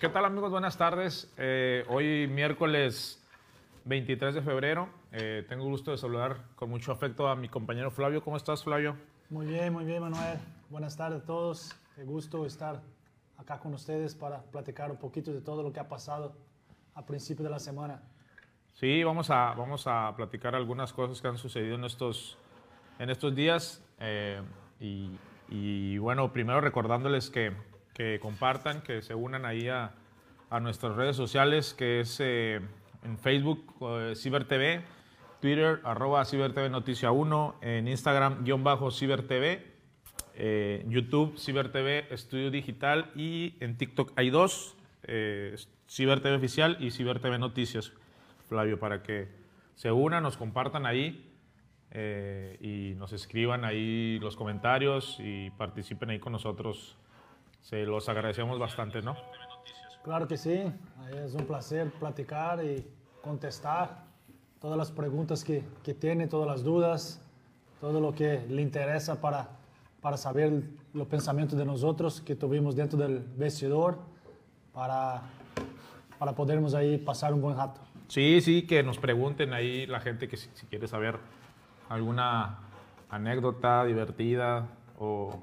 ¿Qué tal amigos? Buenas tardes. Eh, hoy miércoles 23 de febrero. Eh, tengo gusto de saludar con mucho afecto a mi compañero Flavio. ¿Cómo estás, Flavio? Muy bien, muy bien, Manuel. Buenas tardes a todos. Qué gusto estar acá con ustedes para platicar un poquito de todo lo que ha pasado a principio de la semana. Sí, vamos a, vamos a platicar algunas cosas que han sucedido en estos, en estos días. Eh, y, y, bueno, primero recordándoles que, que, compartan, que se unan ahí a, nuestras redes sociales, que es eh, en Facebook, eh, CiberTV, Twitter, arroba CiberTV Noticia 1, en Instagram, guion bajo CiberTV, eh, YouTube, CiberTV Estudio Digital y en TikTok hay dos, eh, CiberTV Oficial y CiberTV Noticias. Flavio, para que se unan, nos compartan ahí eh, y nos escriban ahí los comentarios y participen ahí con nosotros. Se los agradecemos bastante, ¿no? Claro que sí, es un placer platicar y contestar todas las preguntas que, que tiene, todas las dudas, todo lo que le interesa para, para saber los pensamientos de nosotros que tuvimos dentro del vestidor, para, para podermos ahí pasar un buen rato. Sí, sí, que nos pregunten ahí la gente que si, si quiere saber alguna anécdota divertida o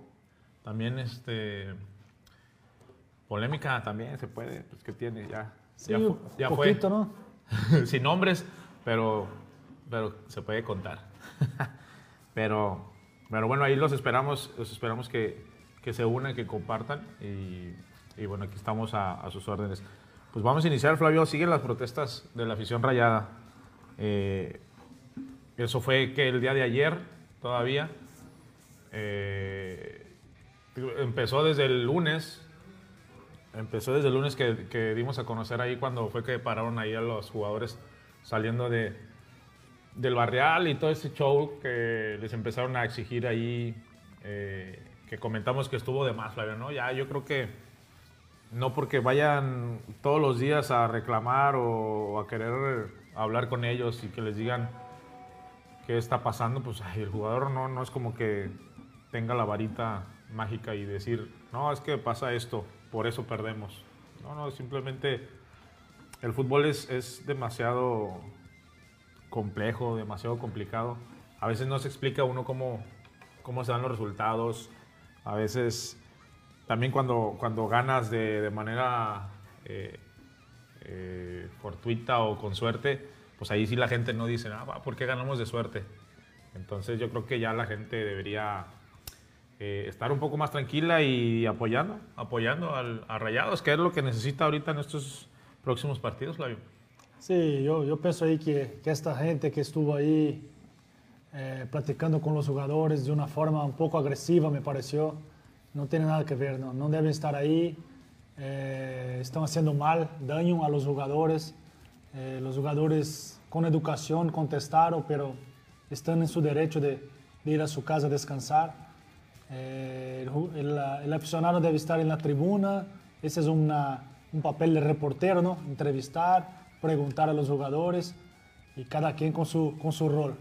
también este polémica también se puede, pues que tiene ya. Sí, ya, un ya poquito, fue. ¿no? Sin nombres, pero, pero se puede contar. pero, pero bueno, ahí los esperamos, los esperamos que, que se unan, que compartan y, y bueno, aquí estamos a, a sus órdenes. Pues vamos a iniciar, Flavio. Siguen las protestas de la afición rayada. Eh, eso fue que el día de ayer todavía. Eh, empezó desde el lunes. Empezó desde el lunes que, que, dimos a conocer ahí cuando fue que pararon ahí a los jugadores saliendo de, del barrial y todo ese show que les empezaron a exigir ahí. Eh, que comentamos que estuvo de más, Flavio, ¿no? Ya yo creo que no porque vayan todos los días a reclamar o a querer hablar con ellos y que les digan qué está pasando, pues ay, el jugador no, no es como que tenga la varita mágica y decir, no, es que pasa esto, por eso perdemos. No, no, simplemente el fútbol es, es demasiado complejo, demasiado complicado. A veces no se explica uno cómo, cómo se dan los resultados, a veces también cuando, cuando ganas de, de manera eh, eh, fortuita o con suerte, pues ahí sí la gente no dice, ah, ¿por qué ganamos de suerte? Entonces yo creo que ya la gente debería eh, estar un poco más tranquila y apoyando, apoyando al, a Rayados, que es lo que necesita ahorita en estos próximos partidos, Flavio. Sí, yo, yo pienso ahí que, que esta gente que estuvo ahí eh, platicando con los jugadores de una forma un poco agresiva, me pareció, no tiene nada que ver, no, no deben estar ahí, eh, están haciendo mal, daño a los jugadores. Eh, los jugadores con educación contestaron, pero están en su derecho de, de ir a su casa a descansar. Eh, el, el, aficionado debe estar en la tribuna, ese es una, un papel de reportero, ¿no? entrevistar, preguntar a los jugadores y cada quien con su, con su rol.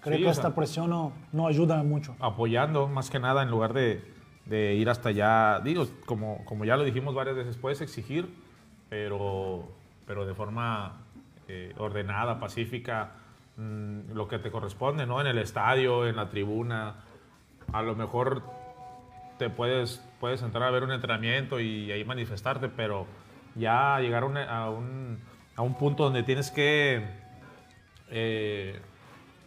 Creo Sí, que o esta sea- presión no, no ayuda mucho. apoyando más que nada en lugar de, de ir hasta allá. Digo, como, como ya lo dijimos varias veces, puedes exigir, pero, pero de forma eh, ordenada, pacífica, mm, lo que te corresponde, ¿no? En el estadio, en la tribuna. A lo mejor te puedes, puedes entrar a ver un entrenamiento y ahí manifestarte, pero ya llegar a un, a un, punto donde tienes que eh,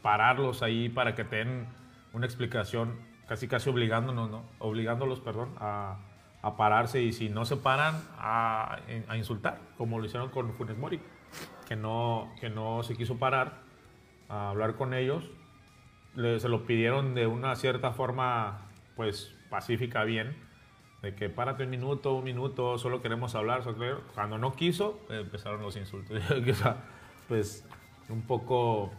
pararlos ahí para que te den una explicación, casi casi obligándonos, ¿no? Obligándolos, perdón, a, a pararse y si no se paran, a, a insultar, como lo hicieron con Funes Mori, que no, que no se quiso parar a hablar con ellos, le- se lo pidieron de una cierta forma, pues pacífica, bien, de que párate un minuto, un minuto, solo queremos hablar. solo queremos-". Cuando no quiso, empezaron los insultos. O sea, pues un poco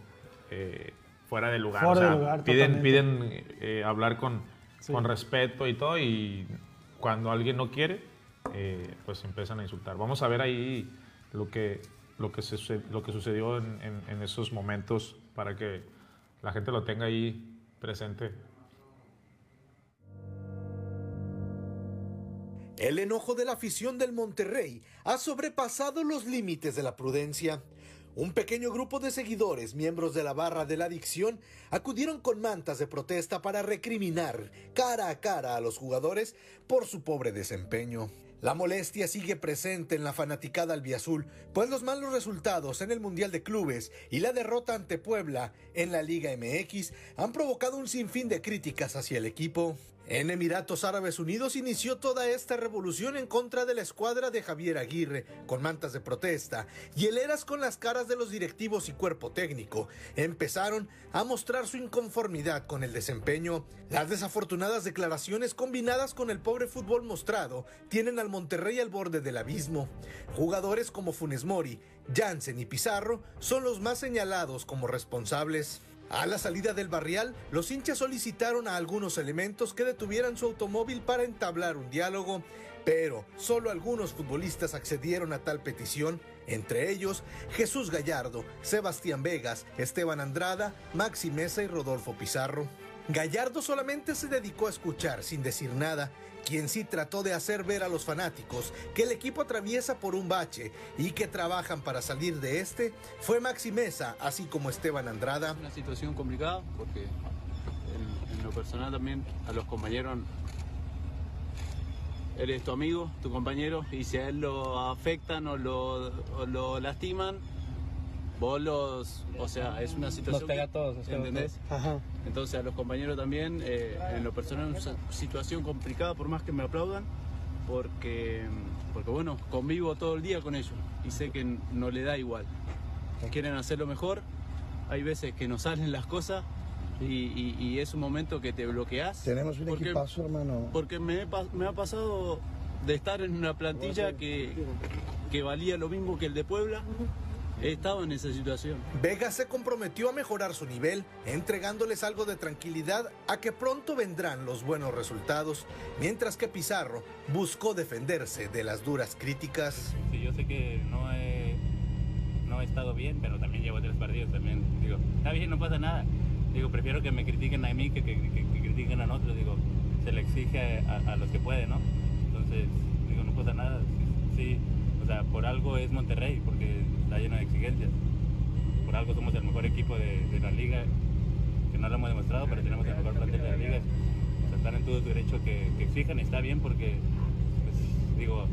eh, fuera de lugar. Fuera o sea, de lugar, piden, piden eh, hablar con, Sí. con respeto y todo, y cuando alguien no quiere, eh, pues empiezan a insultar. Vamos a ver ahí lo que, lo que, se- lo que sucedió en, en- en esos momentos para que la gente lo tenga ahí presente. El enojo de la afición del Monterrey ha sobrepasado los límites de la prudencia. Un pequeño grupo de seguidores, miembros de la barra de la adicción, acudieron con mantas de protesta para recriminar cara a cara a los jugadores por su pobre desempeño. La molestia sigue presente en la fanaticada albiazul, pues los malos resultados en el Mundial de Clubes y la derrota ante Puebla en la Liga MX han provocado un sinfín de críticas hacia el equipo. En Emiratos Árabes Unidos inició toda esta revolución en contra de la escuadra de Javier Aguirre, con mantas de protesta y heleras con las caras de los directivos y cuerpo técnico. Empezaron a mostrar su inconformidad con el desempeño. Las desafortunadas declaraciones combinadas con el pobre fútbol mostrado tienen al Monterrey al borde del abismo. Jugadores como Funes Mori, Jansen y Pizarro son los más señalados como responsables. A la salida del barrial, los hinchas solicitaron a algunos elementos que detuvieran su automóvil para entablar un diálogo, pero solo algunos futbolistas accedieron a tal petición, entre ellos Jesús Gallardo, Sebastián Vegas, Esteban Andrada, Maxi Mesa y Rodolfo Pizarro. Gallardo solamente se dedicó a escuchar sin decir nada quien sí trató de hacer ver a los fanáticos que el equipo atraviesa por un bache y que trabajan para salir de este, fue Maxi Mesa, así como Esteban Andrada. Una situación complicada porque en, lo personal también a los compañeros eres tu amigo, tu compañero, y si a él lo afectan o lo, o lo lastiman, bolos, o sea, es una situación... Nos pega a todos, ¿entendés? Ajá. Entonces a los compañeros también, eh, en lo personal, es una situación complicada, por más que me aplaudan, porque, porque bueno, convivo todo el día con ellos y sé que no le da igual. Quieren hacerlo mejor, hay veces que no salen las cosas y, es un momento que te bloqueas. Tenemos un equipazo, hermano. Porque me, me ha pasado de estar en una plantilla que, que valía lo mismo que el de Puebla he estado en esa situación. Vega se comprometió a mejorar su nivel, entregándoles algo de tranquilidad a que pronto vendrán los buenos resultados, mientras que Pizarro buscó defenderse de las duras críticas. Sí, yo sé que no he, no he estado bien, pero también llevo tres partidos también. Digo, está bien, no pasa nada. Digo, prefiero que me critiquen a mí que que, critiquen a otros. Digo, se le exige a, los que pueden, ¿no? Entonces, digo, no pasa nada. sí o sea, por algo es Monterrey, porque está lleno de exigencias. Por algo somos el mejor equipo de, la liga, que no lo hemos demostrado, pero tenemos el mejor plantel de la liga. O sea, están en todo su derecho que, exijan y está bien porque, pues, digo,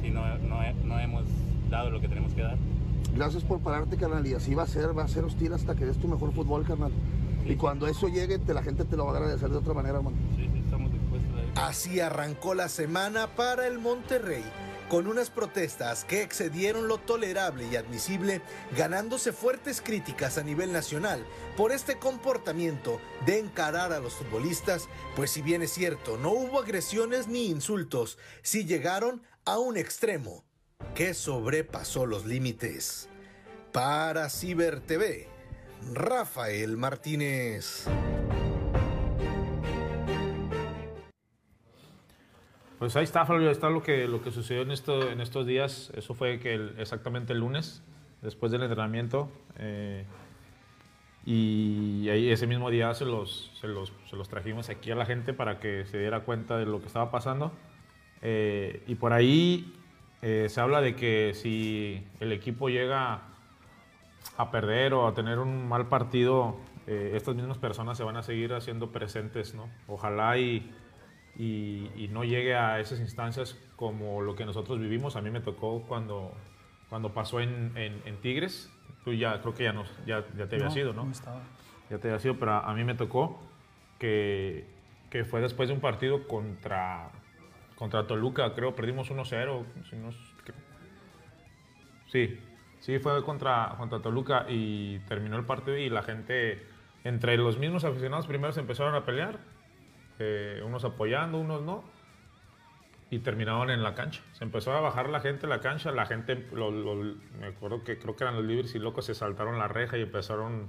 si no, no, hemos dado lo que tenemos que dar. Gracias por pararte, carnal, y así va a ser, va a ser hostil hasta que des tu mejor fútbol, carnal. y cuando eso llegue, la gente te lo va a agradecer de otra manera, hermano. Sí, sí, estamos dispuestos a Así arrancó la semana para el Monterrey con unas protestas que excedieron lo tolerable y admisible, ganándose fuertes críticas a nivel nacional por este comportamiento de encarar a los futbolistas, pues si bien es cierto, no hubo agresiones ni insultos, sí llegaron a un extremo que sobrepasó los límites. Para Ciber TV, Rafael Martínez. Pues ahí está, Fabio, está lo que, lo que sucedió en, esto, en estos días. Eso fue que exactamente el lunes, después del entrenamiento. Eh, y ahí ese mismo día se los, se los, se, los, trajimos aquí a la gente para que se diera cuenta de lo que estaba pasando. Eh, y por ahí eh, se habla de que si el equipo llega a perder o a tener un mal partido, estas mismas personas se van a seguir haciendo presentes, ¿no? Ojalá y y, no llegue a esas instancias como lo que nosotros vivimos. A mí me tocó cuando, cuando pasó en, en, Tigres. Tú ya, creo que ya, nos, ya, ya te había sido, ¿no? no estaba. Ya te había sido, pero a, mí me tocó que, que, fue después de un partido contra, contra Toluca, creo, perdimos 1-0. sí, sí, fue contra, contra Toluca y terminó el partido y la gente, entre los mismos aficionados, primero se empezaron a pelear eh, unos apoyando, unos no, y terminaban en la cancha. Se empezó a bajar la gente a la cancha, la gente, me acuerdo que creo que eran los libres y locos, se saltaron la reja y empezaron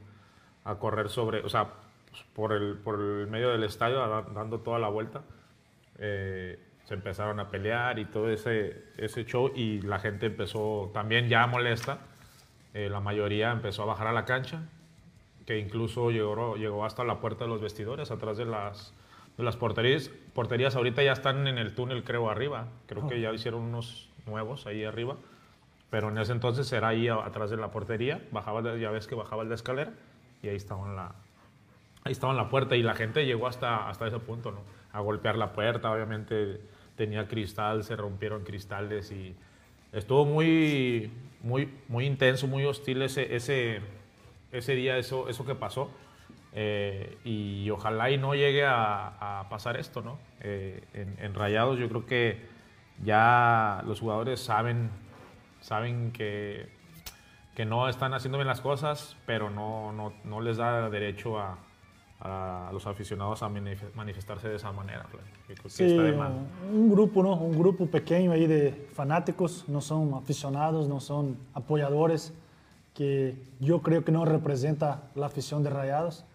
a correr sobre, o sea, pues, por, el, por el medio del estadio, dando toda la vuelta. Eh, se empezaron a pelear y todo ese, ese show y la gente empezó también ya molesta. Eh, la mayoría empezó a bajar a la cancha, que incluso llegó, llegó hasta la puerta de los vestidores, atrás de las las porterías. Porterías ahorita ya están en el túnel, creo, arriba. Creo que ya hicieron unos nuevos ahí arriba. Pero en ese entonces era ahí atrás de la portería. Bajaba, ya ves que bajaba la escalera y ahí estaba en la, ahí estaba en la puerta y la gente llegó hasta, hasta ese punto, ¿no? A golpear la puerta, obviamente tenía cristal, se rompieron cristales y estuvo muy, muy, muy intenso, muy hostil ese, ese, ese día, eso, eso que pasó. Eh, y ojalá y no llegue a, a pasar esto, ¿no? Eh, en, en Rayados yo creo que ya los jugadores saben, saben que, que no están haciendo bien las cosas, pero no, no, no les da derecho a, a los aficionados a manif- manifestarse de esa manera. Sí, de un grupo, ¿no? Un grupo pequeño ahí de fanáticos, no son aficionados, no son apoyadores, que yo creo que no representa la afición de Rayados,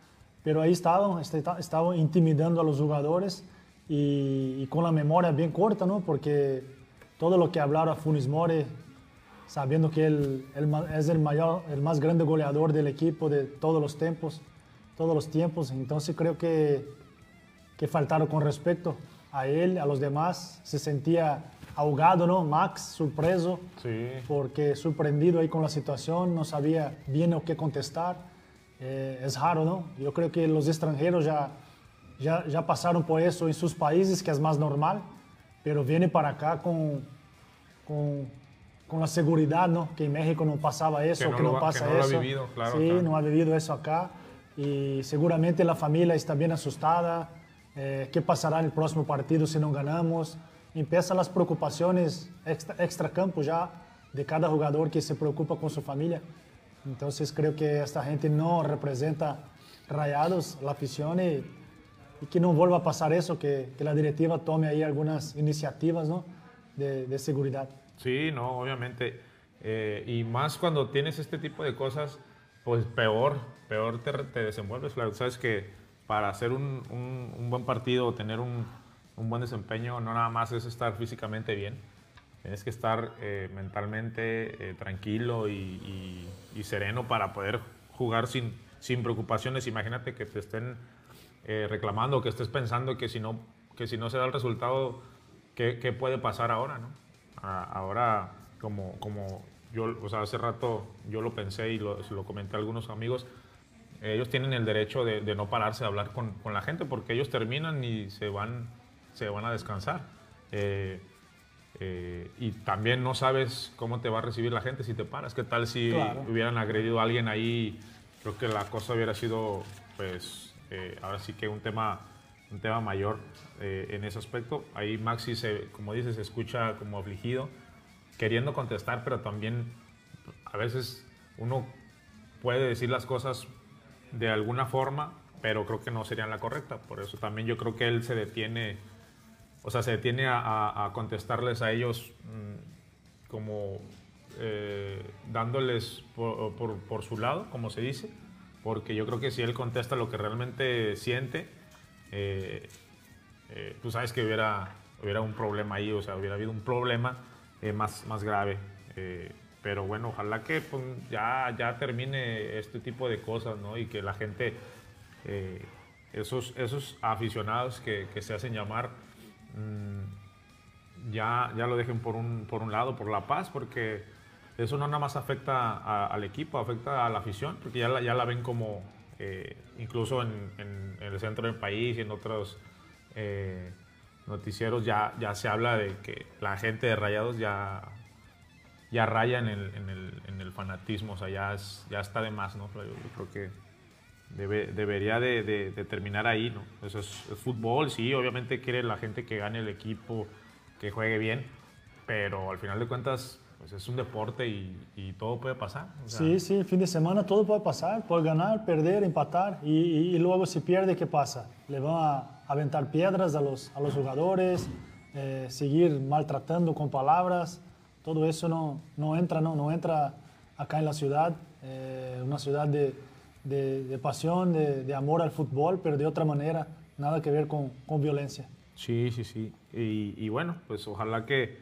pero ahí estaban, este- estaban intimidando a los jugadores y, y con la memoria bien corta, ¿no? Porque todo lo que hablaron a Funes Mori, sabiendo que él, él es el, mayor, el más grande goleador del equipo de todos los tiempos, todos los tiempos, entonces creo que que faltaron con respecto a él, a los demás. Se sentía ahogado, ¿no? Max, sorpreso, Sí. porque sorprendido ahí con la situación, no sabía bien o qué contestar. Eh, es raro, ¿no? Yo creo que los extranjeros ya, ya, ya pasaron por eso en sus países, que es más normal, pero viene para acá con, con, con la seguridad, ¿no? Que en México no pasaba eso, Que que no no, lo pasa que no lo ha eso. vivido, claro, Sí, acá. no ha vivido eso acá y seguramente la familia está bien asustada. Eh, ¿Qué pasará en el próximo partido si no ganamos? Empiezan las preocupaciones extra, extra campo ya de cada jugador que se preocupa con su familia. Entonces creo que esta gente no representa rayados, la afición y, y que no vuelva a pasar eso, que, que la directiva tome ahí algunas iniciativas ¿no? de, de seguridad. Sí, no, obviamente. Eh, y más cuando tienes este tipo de cosas, pues peor, peor te, te desenvuelves. Claro, sabes que para hacer un, un- un buen partido o tener un, un buen desempeño, no nada más es estar físicamente bien. Tienes que estar eh, mentalmente eh, tranquilo y, y- y sereno para poder jugar sin, sin preocupaciones. Imagínate que te estén eh, reclamando, que estés pensando que si no, que si no se da el resultado, ¿qué, qué puede pasar ahora? ¿no? A- ahora, como, como yo, o sea, hace rato yo lo pensé y lo, lo comenté a algunos amigos, ellos tienen el derecho de, de no pararse a hablar con, con la gente porque ellos terminan y se van, se van a descansar. Eh, eh, y también no sabes cómo te va a recibir la gente si te paras. ¿Qué tal si Claro. hubieran agredido a alguien ahí? Creo que la cosa hubiera sido, pues, eh, ahora sí que un tema, un tema mayor eh, en ese aspecto. Ahí Maxi, se, como dices, se escucha como afligido, queriendo contestar, pero también a veces uno puede decir las cosas de alguna forma, pero creo que no serían la correcta. Por eso también yo creo que él se detiene, o sea, se detiene a, a- a contestarles a ellos mm, como eh, dándoles por, por- por su lado, como se dice, porque yo creo que si él contesta lo que realmente siente, eh, eh, tú sabes que hubiera, hubiera un problema ahí, o sea, hubiera habido un problema eh, más, más grave. Eh, pero bueno, ojalá que pues, ya, ya termine este tipo de cosas, ¿no? Y que la gente, eh, esos, esos aficionados que, que se hacen llamar, mm, ya, ya lo dejen por un, por un lado, por la paz, porque eso no nada más afecta al equipo, afecta a la afición, porque ya la, ya la ven como, eh, incluso en, el centro del país y en otros eh, noticieros ya, ya se habla de que la gente de Rayados ya, ya raya en el, fanatismo, o sea, ya, ya está de más, ¿no? Yo creo que debe- debería de, de- de terminar ahí, ¿no? Eso es, es fútbol, sí, obviamente quiere la gente que gane el equipo, que juegue bien, pero al final de cuentas, pues es un deporte y, y todo puede pasar. o sea, Sí, sí, fin de semana todo puede pasar, puede ganar, perder, empatar y, y- y luego si pierde, ¿qué pasa? Le van a aventar piedras a los, a los jugadores, eh, seguir maltratando con palabras, todo eso no, no entra, no, no entra acá en la ciudad, eh, una ciudad de, de- de pasión, de, de amor al fútbol, pero de otra manera, nada que ver con, con violencia. Sí, sí, sí. Y, y bueno, pues ojalá que,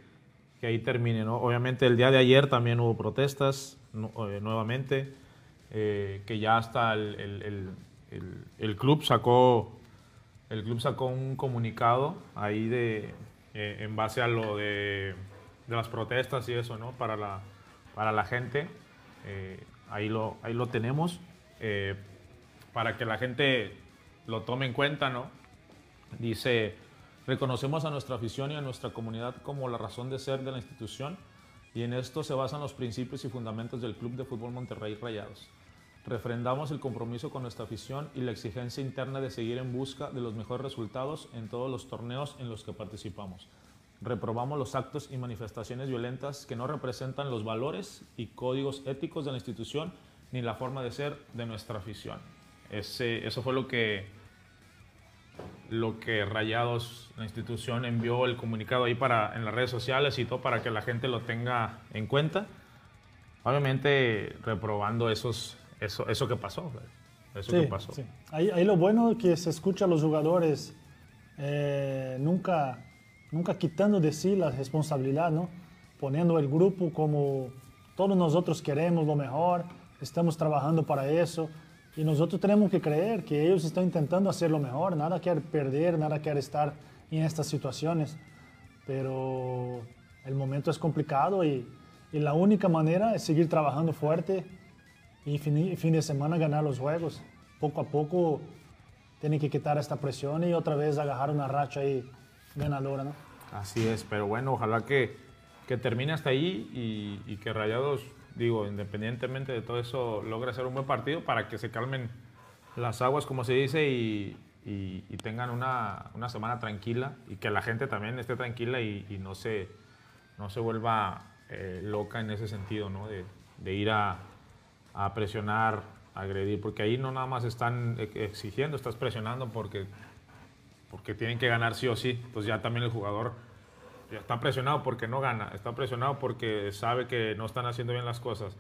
que ahí termine, ¿no? Obviamente el día de ayer también hubo protestas nu- eh, nuevamente, eh, que ya hasta el, el- el- el- el club sacó el club sacó un comunicado ahí de, eh, en base a lo de, de las protestas y eso, ¿no? Para la, para la gente. Eh, ahí, lo, ahí lo tenemos. Eh, para que la gente lo tome en cuenta, ¿no? Dice, reconocemos a nuestra afición y a nuestra comunidad como la razón de ser de la institución y en esto se basan los principios y fundamentos del Club de Fútbol Monterrey Rayados. Refrendamos el compromiso con nuestra afición y la exigencia interna de seguir en busca de los mejores resultados en todos los torneos en los que participamos. Reprobamos los actos y manifestaciones violentas que no representan los valores y códigos éticos de la institución ni la forma de ser de nuestra afición. Ese, eso fue lo que, lo que Rayados, la institución, envió el comunicado ahí para, en las redes sociales y todo para que la gente lo tenga en cuenta. Obviamente reprobando esos, eso, eso que pasó. Eso que Sí, pasó. sí. Ahí, ahí lo bueno es que se escucha a los jugadores eh, nunca, nunca quitando de sí la responsabilidad, ¿no? Poniendo el grupo como todos nosotros queremos lo mejor, estamos trabajando para eso y nosotros tenemos que creer que ellos están intentando hacer lo mejor, nada quiere perder, nada quiere estar en estas situaciones, pero el momento es complicado y, y la única manera es seguir trabajando fuerte y fin, fin de semana ganar los juegos. Poco a poco tiene que quitar esta presión y otra vez agarrar una racha ahí ganadora, ¿no? Así es, pero bueno, ojalá que, que termine hasta ahí y, y que Rayados, digo, independientemente de todo eso, logre hacer un buen partido para que se calmen las aguas, como se dice, y, tengan una, una semana tranquila y que la gente también esté tranquila y, no, se, no se vuelva eh, loca en ese sentido, ¿no? De, ir a, presionar, a agredir, porque ahí no nada más están ex- exigiendo, estás presionando porque porque tienen que ganar sí o sí. Entonces ya también el jugador está presionado porque no gana, está presionado porque sabe que no están haciendo bien las cosas,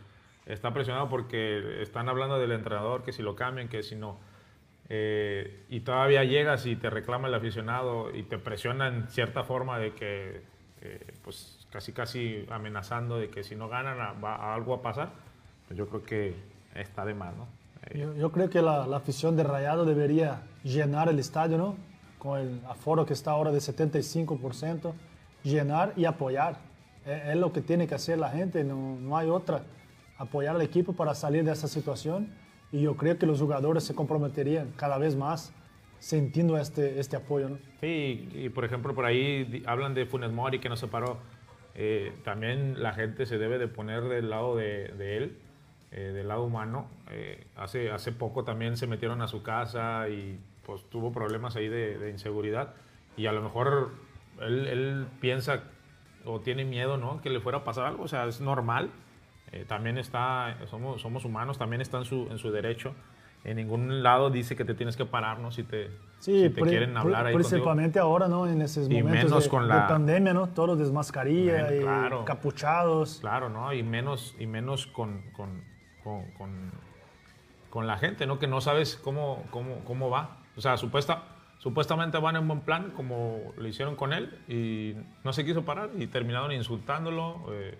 está presionado porque están hablando del entrenador, que si lo cambian, que si no. Eh, y todavía llegas y te reclama el aficionado y te presiona en cierta forma de que, eh, pues casi casi amenazando de que si no ganan a- va, algo a pasar, pues yo creo que está de más, ¿no? Eh, Yo, yo creo que la, la afición de Rayado debería llenar el estadio, ¿no? Con el aforo que está ahora de 75%, llenar y apoyar. Es, es lo que tiene que hacer la gente, no, no hay otra. Apoyar al equipo para salir de esa situación y yo creo que los jugadores se comprometerían cada vez más sintiendo este, este apoyo, ¿no? Sí, y por ejemplo, por ahí hablan de Funes Mori que no se paró. Eh, también la gente se debe de poner del lado de, de él, eh, del lado humano. Eh, hace, hace poco también se metieron a su casa y pues tuvo problemas ahí de, de inseguridad. Y a lo mejor él, él piensa o tiene miedo, ¿no? Que le fuera a pasar algo. O sea, es normal. Eh, también está, somos, somos humanos, también está en su, en su derecho. En ningún lado dice que te tienes que parar, ¿no? Si te, Sí, si te quieren hablar ahí contigo. principalmente ahora, ¿no? En esos Y momentos menos de, con de la- pandemia, ¿no? Todos de mascarilla Men- y claro. capuchados. Claro, ¿no? Y menos, y menos con, con, con, con- con la gente, ¿no? Que no sabes cómo, cómo, cómo va. O sea, supuesta, supuestamente van en buen plan, como lo hicieron con él, y no se quiso parar y terminaron insultándolo. eh,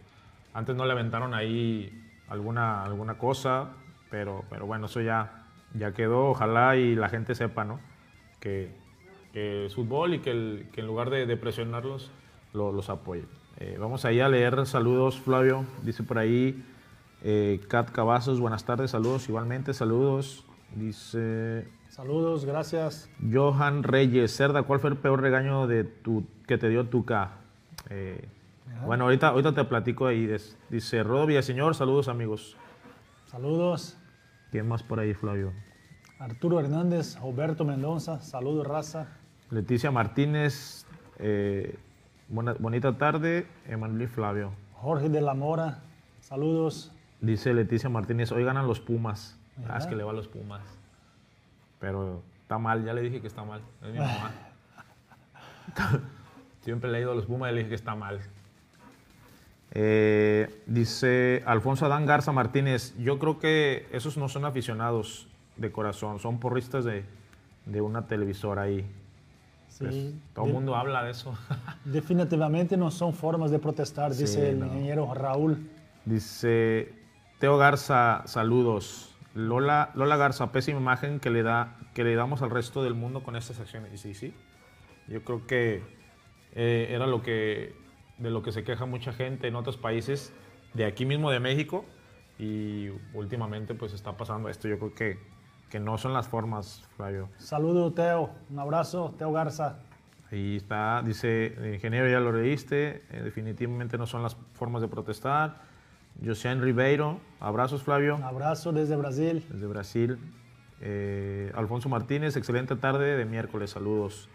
antes no le aventaron ahí alguna, alguna cosa, pero, pero bueno, eso ya, ya quedó. Ojalá y la gente sepa, ¿no? Que, que es fútbol y que, el- en lugar de, presionarlos, lo- los apoye. Eh, vamos ahí a leer saludos, Flavio. Dice por ahí, eh, Kat Cavazos, buenas tardes, saludos igualmente, saludos. Dice Saludos, gracias. Johan Reyes, Cerda, ¿cuál fue el peor regaño de tu, que te dio Tuca? Eh, bueno, ahorita, ahorita te platico ahí. Des- Dice Rodo Villaseñor, saludos amigos. Saludos. ¿Quién más por ahí, Flavio? Arturo Hernández, Roberto Mendoza, saludos, raza. Leticia Martínez, eh, buena- bonita tarde, Emanuel y Flavio. Jorge de la Mora, saludos. Dice Leticia Martínez, hoy ganan los Pumas. Ah, es que le va a los Pumas. Pero está mal, ya le dije que está mal. Es mi mamá. Siempre le he ido a los Pumas y le dije que está mal. Eh, dice Alfonso Adán Garza Martínez, yo creo que esos no son aficionados de corazón, son porristas de, de una televisora ahí. Sí, Pues, todo el mundo habla de eso. Definitivamente no son formas de protestar, dice Sí, el no. ingeniero Raúl. Dice Teo Garza, saludos. Lola, Lola Garza, pésima imagen que le, da, que le damos al resto del mundo con estas acciones. Y sí, sí. Yo creo que eh, era lo que, de lo que se queja mucha gente en otros países, de aquí mismo de México. Y últimamente pues está pasando esto. Yo creo que, que no son las formas, Flavio. Saludo, Teo. Un abrazo, Teo Garza. Ahí está, dice, ingeniero, ya lo leíste, eh, definitivamente no son las formas de protestar. José Ribeiro, abrazos Flavio. Un abrazo desde Brasil. Desde Brasil. Eh, Alfonso Martínez, excelente tarde de miércoles, saludos.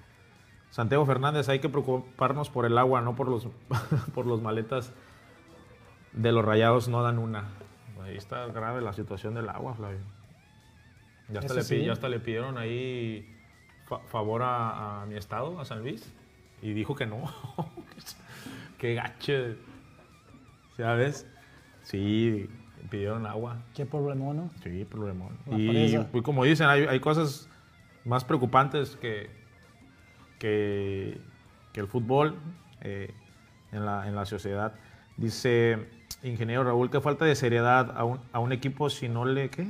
Santiago Fernández, hay que preocuparnos por el agua, no por los, por los maletas de los rayados, no dan una. Ahí está grave la situación del agua, Flavio. Ya hasta, le, sí. ya hasta le pidieron ahí fa favor a, a, mi estado, a San Luis, y dijo que no. Qué gacho. ¿Sabes? Sí, pidieron agua. Qué problema, ¿no? Sí, problemón. Y, y, como dicen, hay, hay, cosas más preocupantes que, que, que el fútbol eh, en, la, en, la, sociedad. Dice ingeniero Raúl, qué falta de seriedad a un, a un equipo si no le... ¿Qué?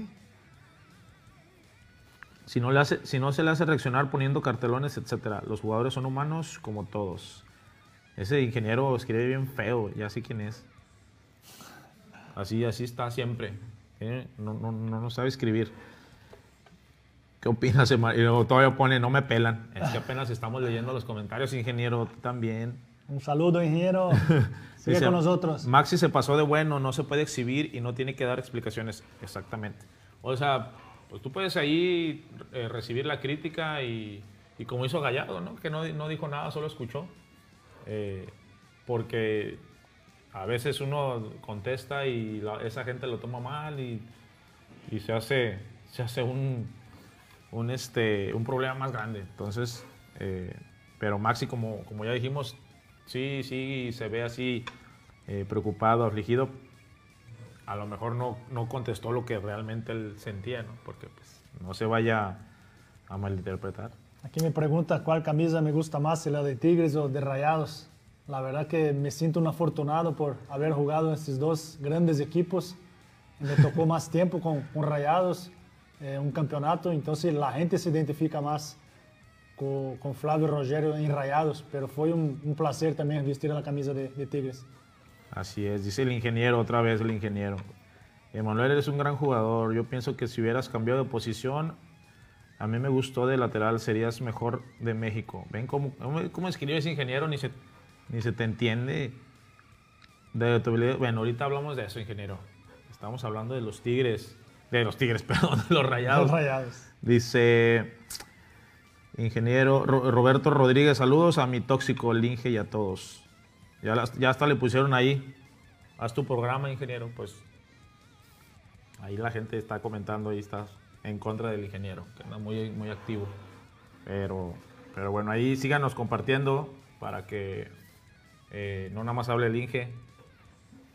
Si no, le hace, si no se le hace reaccionar poniendo cartelones, etcétera. Los jugadores son humanos como todos. Ese ingeniero escribe bien feo, ya sé quién es. Así, así está siempre. ¿eh? No, no, no, no, sabe escribir. ¿Qué opinas? Y luego todavía pone, no me pelan. Es que apenas estamos leyendo los comentarios, ingeniero, tú también. Un saludo, ingeniero. Sigue Dice, con nosotros. Maxi se pasó de bueno, no se puede exhibir y no tiene que dar explicaciones. Exactamente. O sea, pues tú puedes ahí eh, recibir la crítica y, y, como hizo Gallardo, ¿no? Que no, no dijo nada, solo escuchó. Eh, porque a veces uno contesta y esa gente lo toma mal y, y se hace, se hace un, un, este, un problema más grande. Entonces, eh, pero Maxi, como, como ya dijimos, sí, sí, se ve así eh, preocupado, afligido. A lo mejor no, no contestó lo que realmente él sentía, ¿no? Porque pues, no se vaya a malinterpretar. Aquí me pregunta cuál camisa me gusta más, la de Tigres o de Rayados. La verdad que me siento un afortunado por haber jugado en estos dos grandes equipos. Me tocó más tiempo con, con Rayados, eh, un campeonato, entonces la gente se identifica más con, con Flavio Rogério en Rayados, pero fue un, un placer también vestir la camisa de, de, Tigres. Así es, dice el ingeniero, otra vez el ingeniero. Emanuel, eres un gran jugador. Yo pienso que si hubieras cambiado de posición, a mí me gustó de lateral, serías mejor de México. ¿Ven cómo, cómo escribe ese ingeniero? Ni se, ni se te entiende. De tu bueno, ahorita hablamos de eso, ingeniero. Estamos hablando de los Tigres. De los Tigres, perdón, de los Rayados. Los Rayados. Dice, ingeniero Roberto Rodríguez, saludos a mi tóxico, el Inge y a todos. Ya, ya hasta le pusieron ahí, haz tu programa, ingeniero. Pues ahí la gente está comentando, ahí está en contra del ingeniero, que anda muy, muy activo. Pero, pero bueno, ahí síganos compartiendo para que eh, no nada más hable el Inge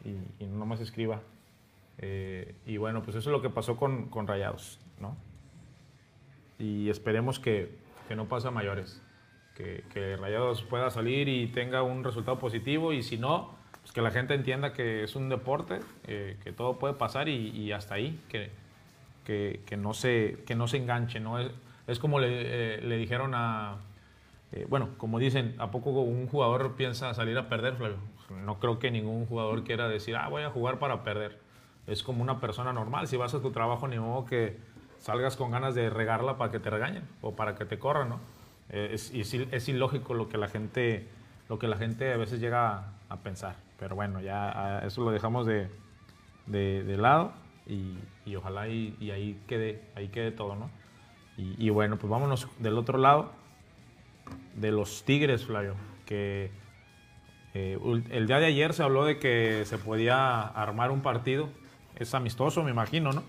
y, no nada más escriba. Eh, y bueno, pues eso es lo que pasó con, con Rayados, ¿no? Y esperemos que, que no pase a mayores. Que, que, Rayados pueda salir y tenga un resultado positivo y si no, pues que la gente entienda que es un deporte, eh, que todo puede pasar y, hasta ahí, que, que, que, no se, que no se enganche, ¿no? Es, es como le dijeron a, eh, bueno, como dicen, ¿a poco un jugador piensa salir a perder? No creo que ningún jugador quiera decir, ah, voy a jugar para perder. Es como una persona normal. Si vas a tu trabajo, ni modo que salgas con ganas de regarla para que te regañen o para que te corran, ¿no? Eh, es, es, ilógico lo que la gente, lo que la gente a veces llega a, pensar. Pero bueno, ya eso lo dejamos de, de, de lado y, y ojalá y, y, ahí quede, ahí quede todo, ¿no? Y, y bueno, pues vámonos del otro lado de los Tigres, Flavio, que eh, el día de ayer se habló de que se podía armar un partido, es amistoso, me imagino, ¿no?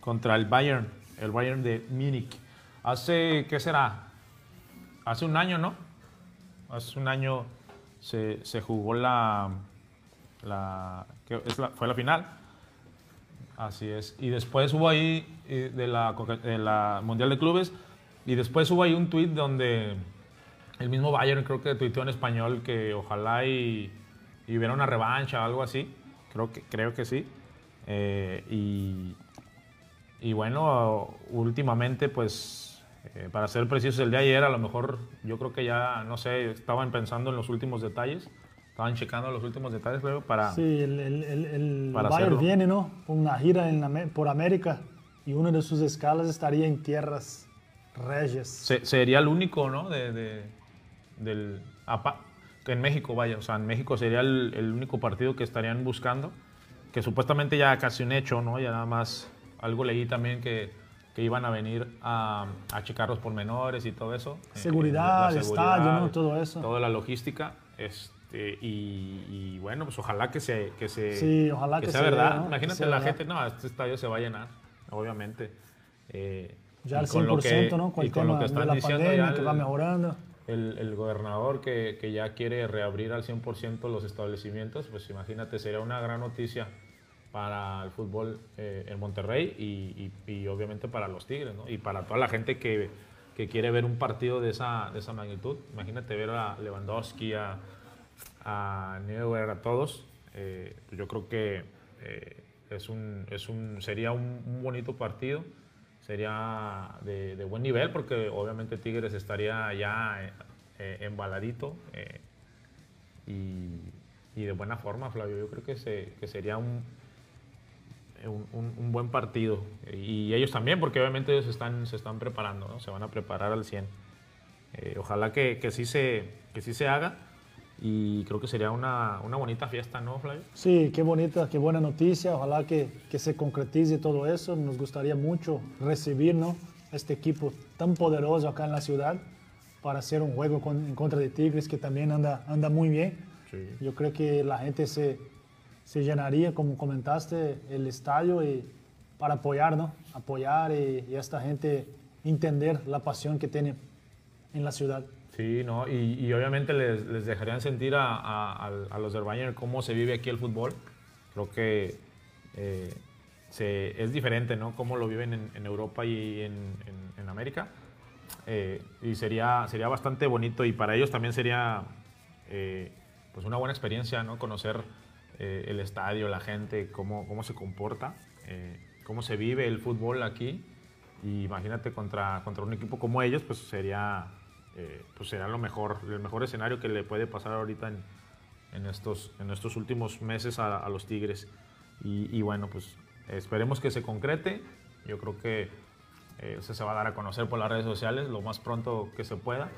Contra el Bayern, el Bayern de Múnich. Hace, ¿qué será? Hace un año, ¿no? Hace un año se, se jugó la, la, fue la final. Así es. Y después hubo ahí eh, de la, de la Mundial de Clubes, y después hubo ahí un tweet donde el mismo Bayern creo que tuiteó en español que ojalá y, y hubiera una revancha o algo así. Creo que, creo que sí. Eh, y, y bueno, últimamente, pues, eh, para ser precisos, el de ayer, a lo mejor yo creo que ya, no sé, estaban pensando en los últimos detalles, estaban checando los últimos detalles, creo, para... Sí, el, el, el, el Para Bayern hacerlo. viene, ¿no? Con una gira en Amé- por América y una de sus escalas estaría en tierras regias. se- sería el único, ¿no? De, de- del... apa- que en México, vaya, o sea, en México sería el, el único partido que estarían buscando, que supuestamente ya casi un hecho, ¿no? Ya nada más, algo leí también que, que iban a venir a, a checar los pormenores y todo eso. Eh, Seguridad, estadio, ¿no? Todo eso. Toda la logística. Este, y, y bueno, pues ojalá que se que se Sí, ojalá que sea se verdad. ¿no? Que Imagínate sea la verdad. gente, no, este estadio se va a llenar, obviamente. Eh, Ya al con lo 100%, que- ¿no? Con y con lo que de están la diciendo pandemia ya que el- va mejorando. El, el gobernador que, que ya quiere reabrir al 100% los establecimientos, pues imagínate, sería una gran noticia para el fútbol eh, en Monterrey y, y- obviamente para los Tigres. Y para toda la gente que, que quiere ver un partido de esa, de esa magnitud. Imagínate ver a Lewandowski, a, a Neuer, a todos. Eh, yo creo que eh, es un, es un, sería un bonito partido sería de, buen nivel porque obviamente Tigres estaría ya eh, eh, embaladito eh, y, de buena forma, Flavio. Yo creo que, que sería un, un, buen partido. Y ellos también, porque obviamente ellos están, se están preparando, ¿no? se van a preparar al 100. Eh, ojalá que, que, sí se, que sí se haga y creo que sería una, una bonita fiesta, ¿no, Flavio? Sí, qué bonita, qué buena noticia. Ojalá que, que se concretice todo eso. Nos gustaría mucho recibir ¿no? este equipo tan poderoso acá en la ciudad para hacer un juego con- en contra de Tigres que también anda, anda muy bien. Sí. Yo creo que la gente se, se llenaría, como comentaste, el estadio y para apoyar, ¿no? Apoyar y, y esta gente entender la pasión que tiene en la ciudad. Sí, ¿no? Y, y obviamente les, les dejarían sentir a, a- a los del Bayern cómo se vive aquí el fútbol. Creo que eh, se- es diferente, ¿no? Cómo lo viven en, en Europa y en, en- en América. Eh, y sería, sería bastante bonito y para ellos también sería eh, pues una buena experiencia, ¿no? Conocer eh, el estadio, la gente, cómo, cómo se comporta, eh, cómo se vive el fútbol aquí. Y imagínate contra, contra un equipo como ellos, pues sería, eh, pues será lo mejor, el mejor escenario que le puede pasar ahorita en, en estos, en estos últimos meses a, a los Tigres. Y, y bueno, pues esperemos que se concrete. Yo creo que eh, eso se va a dar a conocer por las redes sociales lo más pronto que se pueda.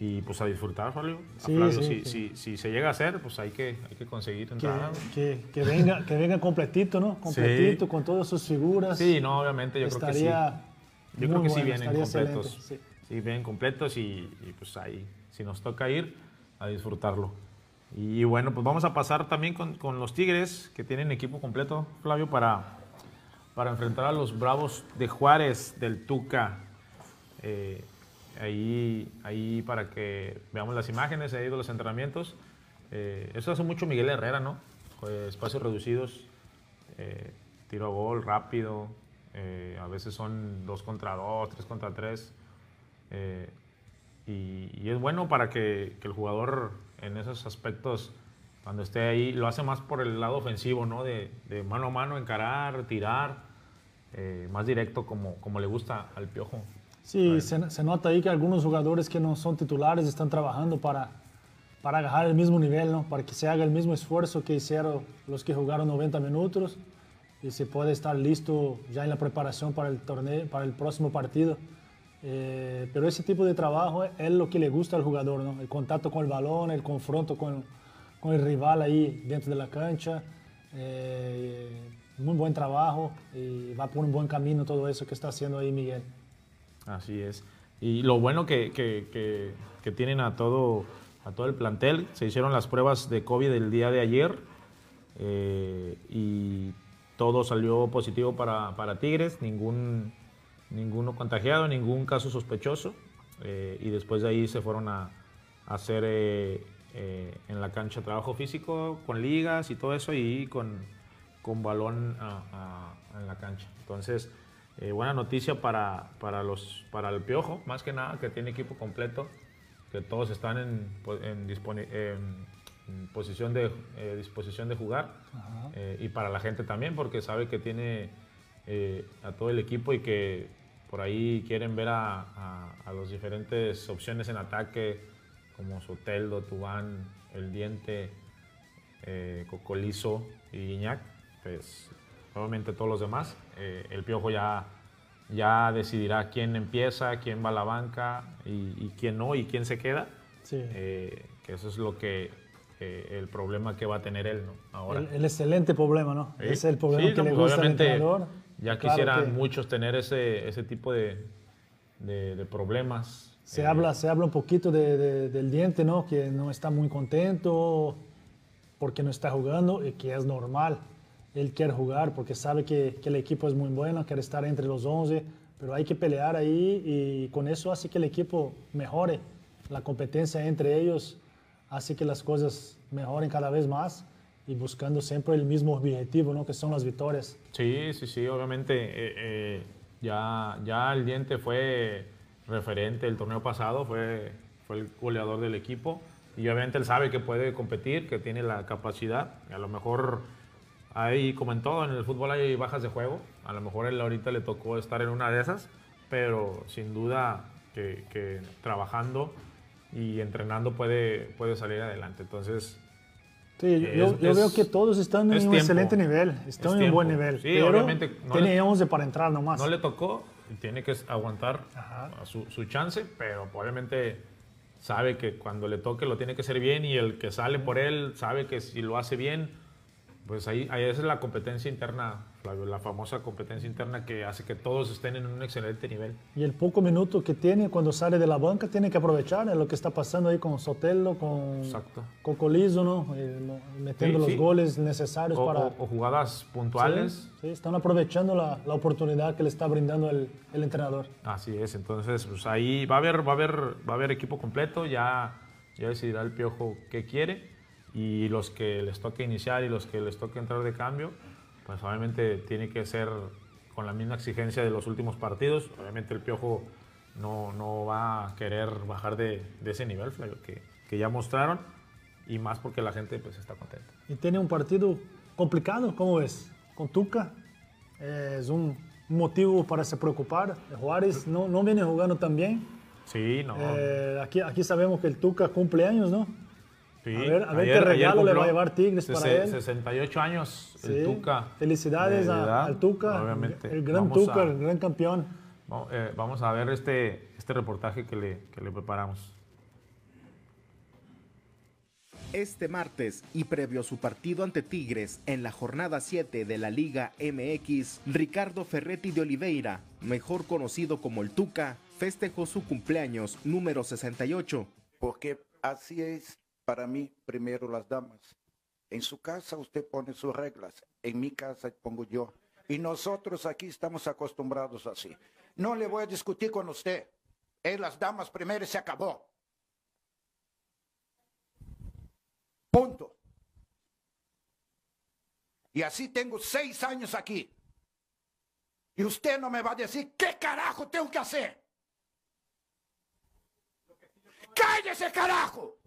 Y pues a disfrutar, Fabio. Sí, sí, si, sí. si- si se llega a hacer, pues hay que, hay que conseguir Que, entrada. que, que venga, que venga completito, ¿no? Completito, con todas sus figuras. Sí, no, obviamente, yo creo que sí. Estaría Yo creo que sí bueno, vienen estaría completos. Sí. Vienen completos y, y, pues ahí, si nos toca ir, a disfrutarlo. Y bueno, pues vamos a pasar también con, con los Tigres, que tienen equipo completo, Flavio, para, para enfrentar a los Bravos de Juárez, del Tuca. Eh, ahí, ahí para que veamos las imágenes ahí de los entrenamientos. Eh, eso hace mucho Miguel Herrera, ¿no? Eh, espacios reducidos, eh, tiro a gol rápido, eh, a veces son dos contra dos, tres contra tres. Eh, y, y es bueno para que, que el jugador en esos aspectos, cuando esté ahí, lo hace más por el lado ofensivo, ¿no? De, de mano a mano, encarar, tirar, eh, más directo como, como le gusta al piojo. Sí, se, se nota ahí que algunos jugadores que no son titulares están trabajando para, para agarrar el mismo nivel, ¿no? Para que se haga el mismo esfuerzo que hicieron los que jugaron 90 minutos y se puede estar listo ya en la preparación para el torneo, para el próximo partido. Eh, pero ese tipo de trabajo es lo que le gusta al jugador, ¿no? El contacto con el balón, el confronto con, con el rival ahí dentro de la cancha. Eh, muy buen trabajo y va por un buen camino todo eso que está haciendo ahí Miguel. Así es. Y lo bueno que, que- que- que tienen a todo, a todo el plantel, se hicieron las pruebas de COVID el día de ayer eh, y todo salió positivo para, para Tigres, ningún, ninguno contagiado, ningún caso sospechoso. eh, y después de ahí se fueron a, a hacer eh, eh, en la cancha trabajo físico con ligas y todo eso y con, con balón a- a- en la cancha. Entonces, eh, buena noticia para, para, los, para el Piojo, más que nada, que tiene equipo completo, que todos están en, po- en, en- posición de, eh, disposición de jugar, eh, y para la gente también, porque sabe que tiene a todo el equipo y que por ahí quieren ver a, a, a las diferentes opciones en ataque, como Soteldo, Tubán, El Diente, eh, Cocolizo y Iñak, pues obviamente todos los demás. Eh, el Piojo ya, ya decidirá quién empieza, quién va a la banca y, y quién no y quién se queda. Sí. Eh, que eso es lo que eh, el problema que va a tener él ¿no? ahora. El, el excelente problema, ¿no? Sí. Es el problema Sí, que no, le pues, gusta al entrenador. Ya Claro quisieran que muchos tener ese, ese tipo de, de- de problemas. Se, Eh, habla, se habla un poquito de- de- del diente, ¿no? Que no está muy contento porque no está jugando y que es normal. Él quiere jugar porque sabe que, que el equipo es muy bueno, quiere estar entre los 11, pero hay que pelear ahí y con eso hace que el equipo mejore. La competencia entre ellos hace que las cosas mejoren cada vez más y buscando siempre el mismo objetivo, ¿no? Que son las victorias. Sí, sí, sí, obviamente eh, eh, ya, ya el Diente fue referente el torneo pasado, fue, fue el goleador del equipo y obviamente él sabe que puede competir, que tiene la capacidad. A lo mejor hay, como en todo, en el fútbol hay bajas de juego. A lo mejor él ahorita le tocó estar en una de esas, pero sin duda que, que trabajando y entrenando puede, puede salir adelante. Entonces, Sí, yo, Es- yo- es- veo que todos están en es un tiempo. excelente nivel, están Es en un buen nivel. Sí, pero obviamente, no le- 11 para entrar nomás. No le tocó, tiene que aguantar a su, su chance, pero obviamente sabe que cuando le toque lo tiene que hacer bien y el que sale por él sabe que si lo hace bien, pues ahí, ahí es la competencia interna, Flavio, la famosa competencia interna que hace que todos estén en un excelente nivel. Y el poco minuto que tiene cuando sale de la banca tiene que aprovechar es lo que está pasando ahí con Sotelo, con. Cocolizo, ¿no? Eh, metiendo Sí, los sí. goles necesarios O, para... o- o jugadas puntuales. Sí, sí, están aprovechando la, la oportunidad que le está brindando el, el entrenador. Así es, entonces pues ahí va a haber, va a haber, va a haber equipo completo, ya, ya decidirá el piojo qué quiere y los que les toque iniciar y los que les toque entrar de cambio, pues obviamente tiene que ser con la misma exigencia de los últimos partidos. Obviamente el piojo no, no va a querer bajar de, de ese nivel Flavio, que, que ya mostraron y más porque la gente pues está contenta. Y tiene un partido complicado, ¿cómo ves? Con Tuca. Es un motivo para se preocupar. Juárez no, no viene jugando tan bien. Sí, no. Eh, aquí, aquí sabemos que el Tuca cumple años, ¿no? Sí. a ver- a ver Ayer- qué regalo le va a llevar Tigres para él. 68 años Sí. el Tuca. Felicidades a- al Tuca, Obviamente. el gran Vamos Tuca, a- el gran campeón. Vamos, eh, vamos a ver este, este reportaje que le, que le preparamos. Este martes y previo a su partido ante Tigres en la jornada 7 de la Liga MX, Ricardo Ferretti de Oliveira, mejor conocido como el Tuca, festejó su cumpleaños número 68. porque así es para mí primero las damas. En su casa usted pone sus reglas, en mi casa pongo yo. Y nosotros aquí estamos acostumbrados así. No le voy a discutir con usted. Es las damas primero y se acabó. Punto. Y así tengo seis años aquí. Y usted no me va a decir qué carajo tengo que hacer. ¡Cállese, carajo!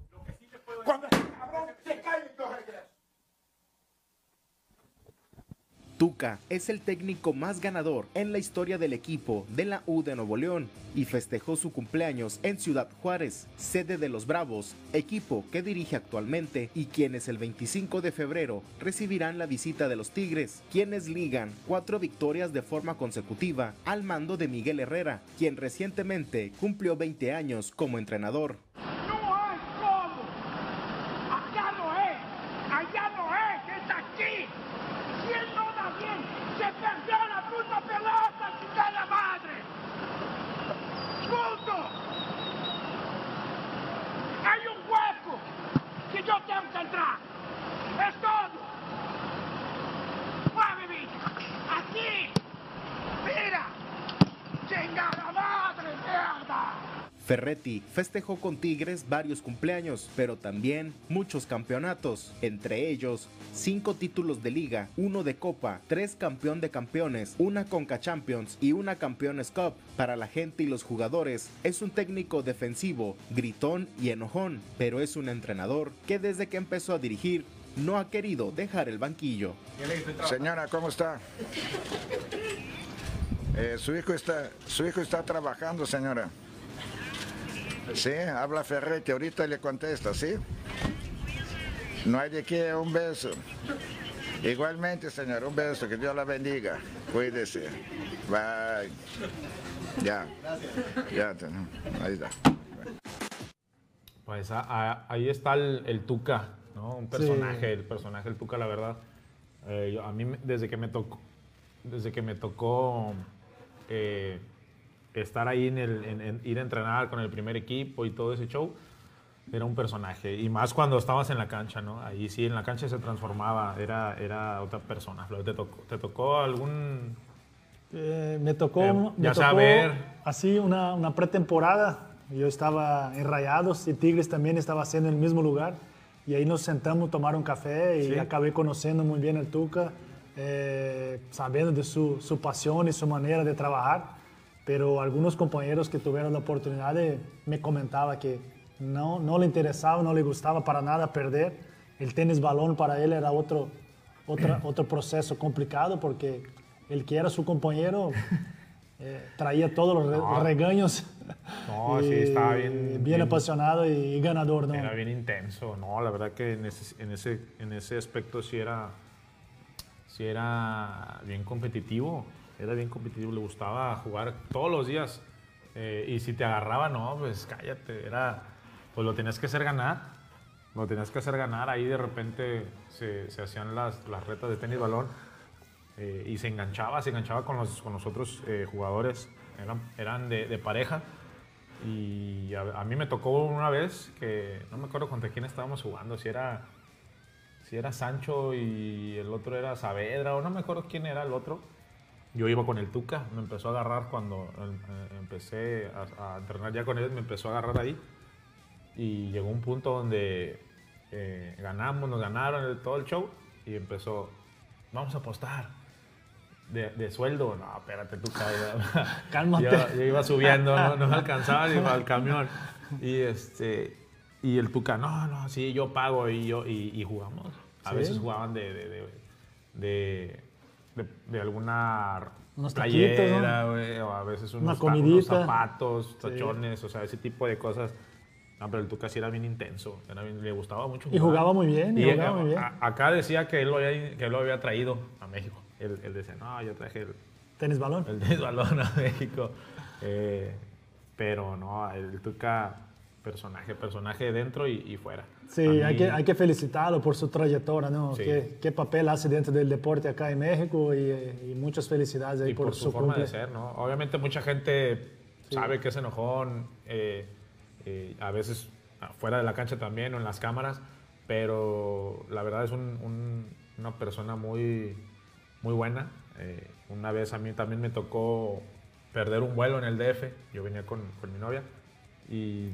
Tuca es el técnico más ganador en la historia del equipo de la U de Nuevo León y festejó su cumpleaños en Ciudad Juárez, sede de los Bravos, equipo que dirige actualmente y quienes el 25 de febrero recibirán la visita de los Tigres, quienes ligan cuatro victorias de forma consecutiva al mando de Miguel Herrera, quien recientemente cumplió 20 años como entrenador. No hay cómo. Acá no es. Allá no es. Es aquí. Si él no da bien, se perdió la puta pelota, chingada madre. Punto. Hay un hueco que yo tengo que entrar. Es todo. Mueve, bicho. Aquí. Mira. Chingada madre, mierda. Ferretti festejó con Tigres varios cumpleaños, pero también muchos campeonatos, entre ellos cinco títulos de liga, uno de copa, tres campeón de campeones, una Conca Champions y una Campeones Cup. Para la gente y los jugadores es un técnico defensivo, gritón y enojón, pero es un entrenador que desde que empezó a dirigir no ha querido dejar el banquillo. Señora, ¿cómo está? Eh, su, hijo está, su hijo está trabajando, señora. Sí, habla Ferretti, ahorita le contesta, ¿sí? No hay de qué, un beso. Igualmente, señor, un beso, que Dios la bendiga. Cuídese. Bye. Ya. Ya, ahí está. Pues a- a- ahí está el, el Tuca, ¿no? Un personaje, el personaje del Tuca, la verdad. Eh, yo- a mí desde que me tocó, desde que me tocó eh, estar ahí en el, en- en ir a entrenar con el primer equipo y todo ese show, era un personaje. Y más cuando estabas en la cancha, ¿no? Ahí sí, en la cancha se transformaba, era, era otra persona. ¿Te tocó, te tocó algún Eh, me tocó, Eh, me ya tocó saber. así una, una pretemporada. Yo estaba en Rayados y Tigres también estaba haciendo en el mismo lugar. Y ahí nos sentamos a tomar un café y Sí. acabé conociendo muy bien al Tuca, eh, sabiendo de su, su pasión y su manera de trabajar. Pero algunos compañeros que tuvieron la oportunidad de- me comentaba que no, no le interesaba, no le gustaba para nada perder. El tenis balón para él era otro, otra, otro proceso complicado porque el que era su compañero eh, traía todos los No. regaños. No, sí, Y estaba bien- Bien, bien- apasionado y, ganador, ¿no? Era bien intenso, no, la verdad que en ese, en ese, en ese aspecto sí era, sí era bien competitivo, era bien competitivo, le gustaba jugar todos los días. eh, y si te agarraba, no, pues cállate, era, pues lo tenías que hacer ganar, lo tenías que hacer ganar, ahí de repente se, se hacían las, las retas de tenis balón eh, y se enganchaba, se enganchaba con los, con los otros eh, jugadores, eran, eran de, de pareja. Y a, a mí me tocó una vez que no me acuerdo contra quién estábamos jugando, si era, si era Sancho y el otro era Saavedra, o no me acuerdo quién era el otro. Yo iba con el Tuca, me empezó a agarrar cuando eh, empecé a, a entrenar ya con él, me empezó a agarrar ahí. Y llegó un punto donde eh, ganamos, nos ganaron el- todo el show y empezó, vamos a apostar. De, de sueldo, no, espérate, tú Cálmate. Yo, yo iba subiendo, no, no me alcanzaba ni para el camión. Y, este, y el Tuca, no, no, sí, yo pago y, yo, y, y jugamos. A ¿Sí? veces jugaban de, de, de, de, de- alguna Unos playera, o a veces unos, unos zapatos, Sí. tachones, o sea, ese tipo de cosas. No, pero el Tuca sí era bien intenso, era bien- le gustaba mucho Y jugaba muy bien, y Y, jugaba muy bien. a- acá decía que él lo había, que él lo había traído a México. Él, él decía, no, yo traje el, Tenis balón. el tenis balón a México. Eh, pero no, el Tuca, personaje, personaje dentro y, y fuera. Sí, A hay mí- que, hay que felicitarlo por su trayectoria, ¿no? Sí. ¿Qué, qué papel hace dentro del deporte acá en México y, eh, y muchas felicidades ahí y por, su, su forma de cumple. ser, ¿no? Obviamente mucha gente sabe que es enojón, eh, eh, a veces fuera de la cancha también o en las cámaras, pero la verdad es un- un- una persona muy, muy buena. Eh, una vez a mí también me tocó perder un vuelo en el DF, yo venía con, con mi novia y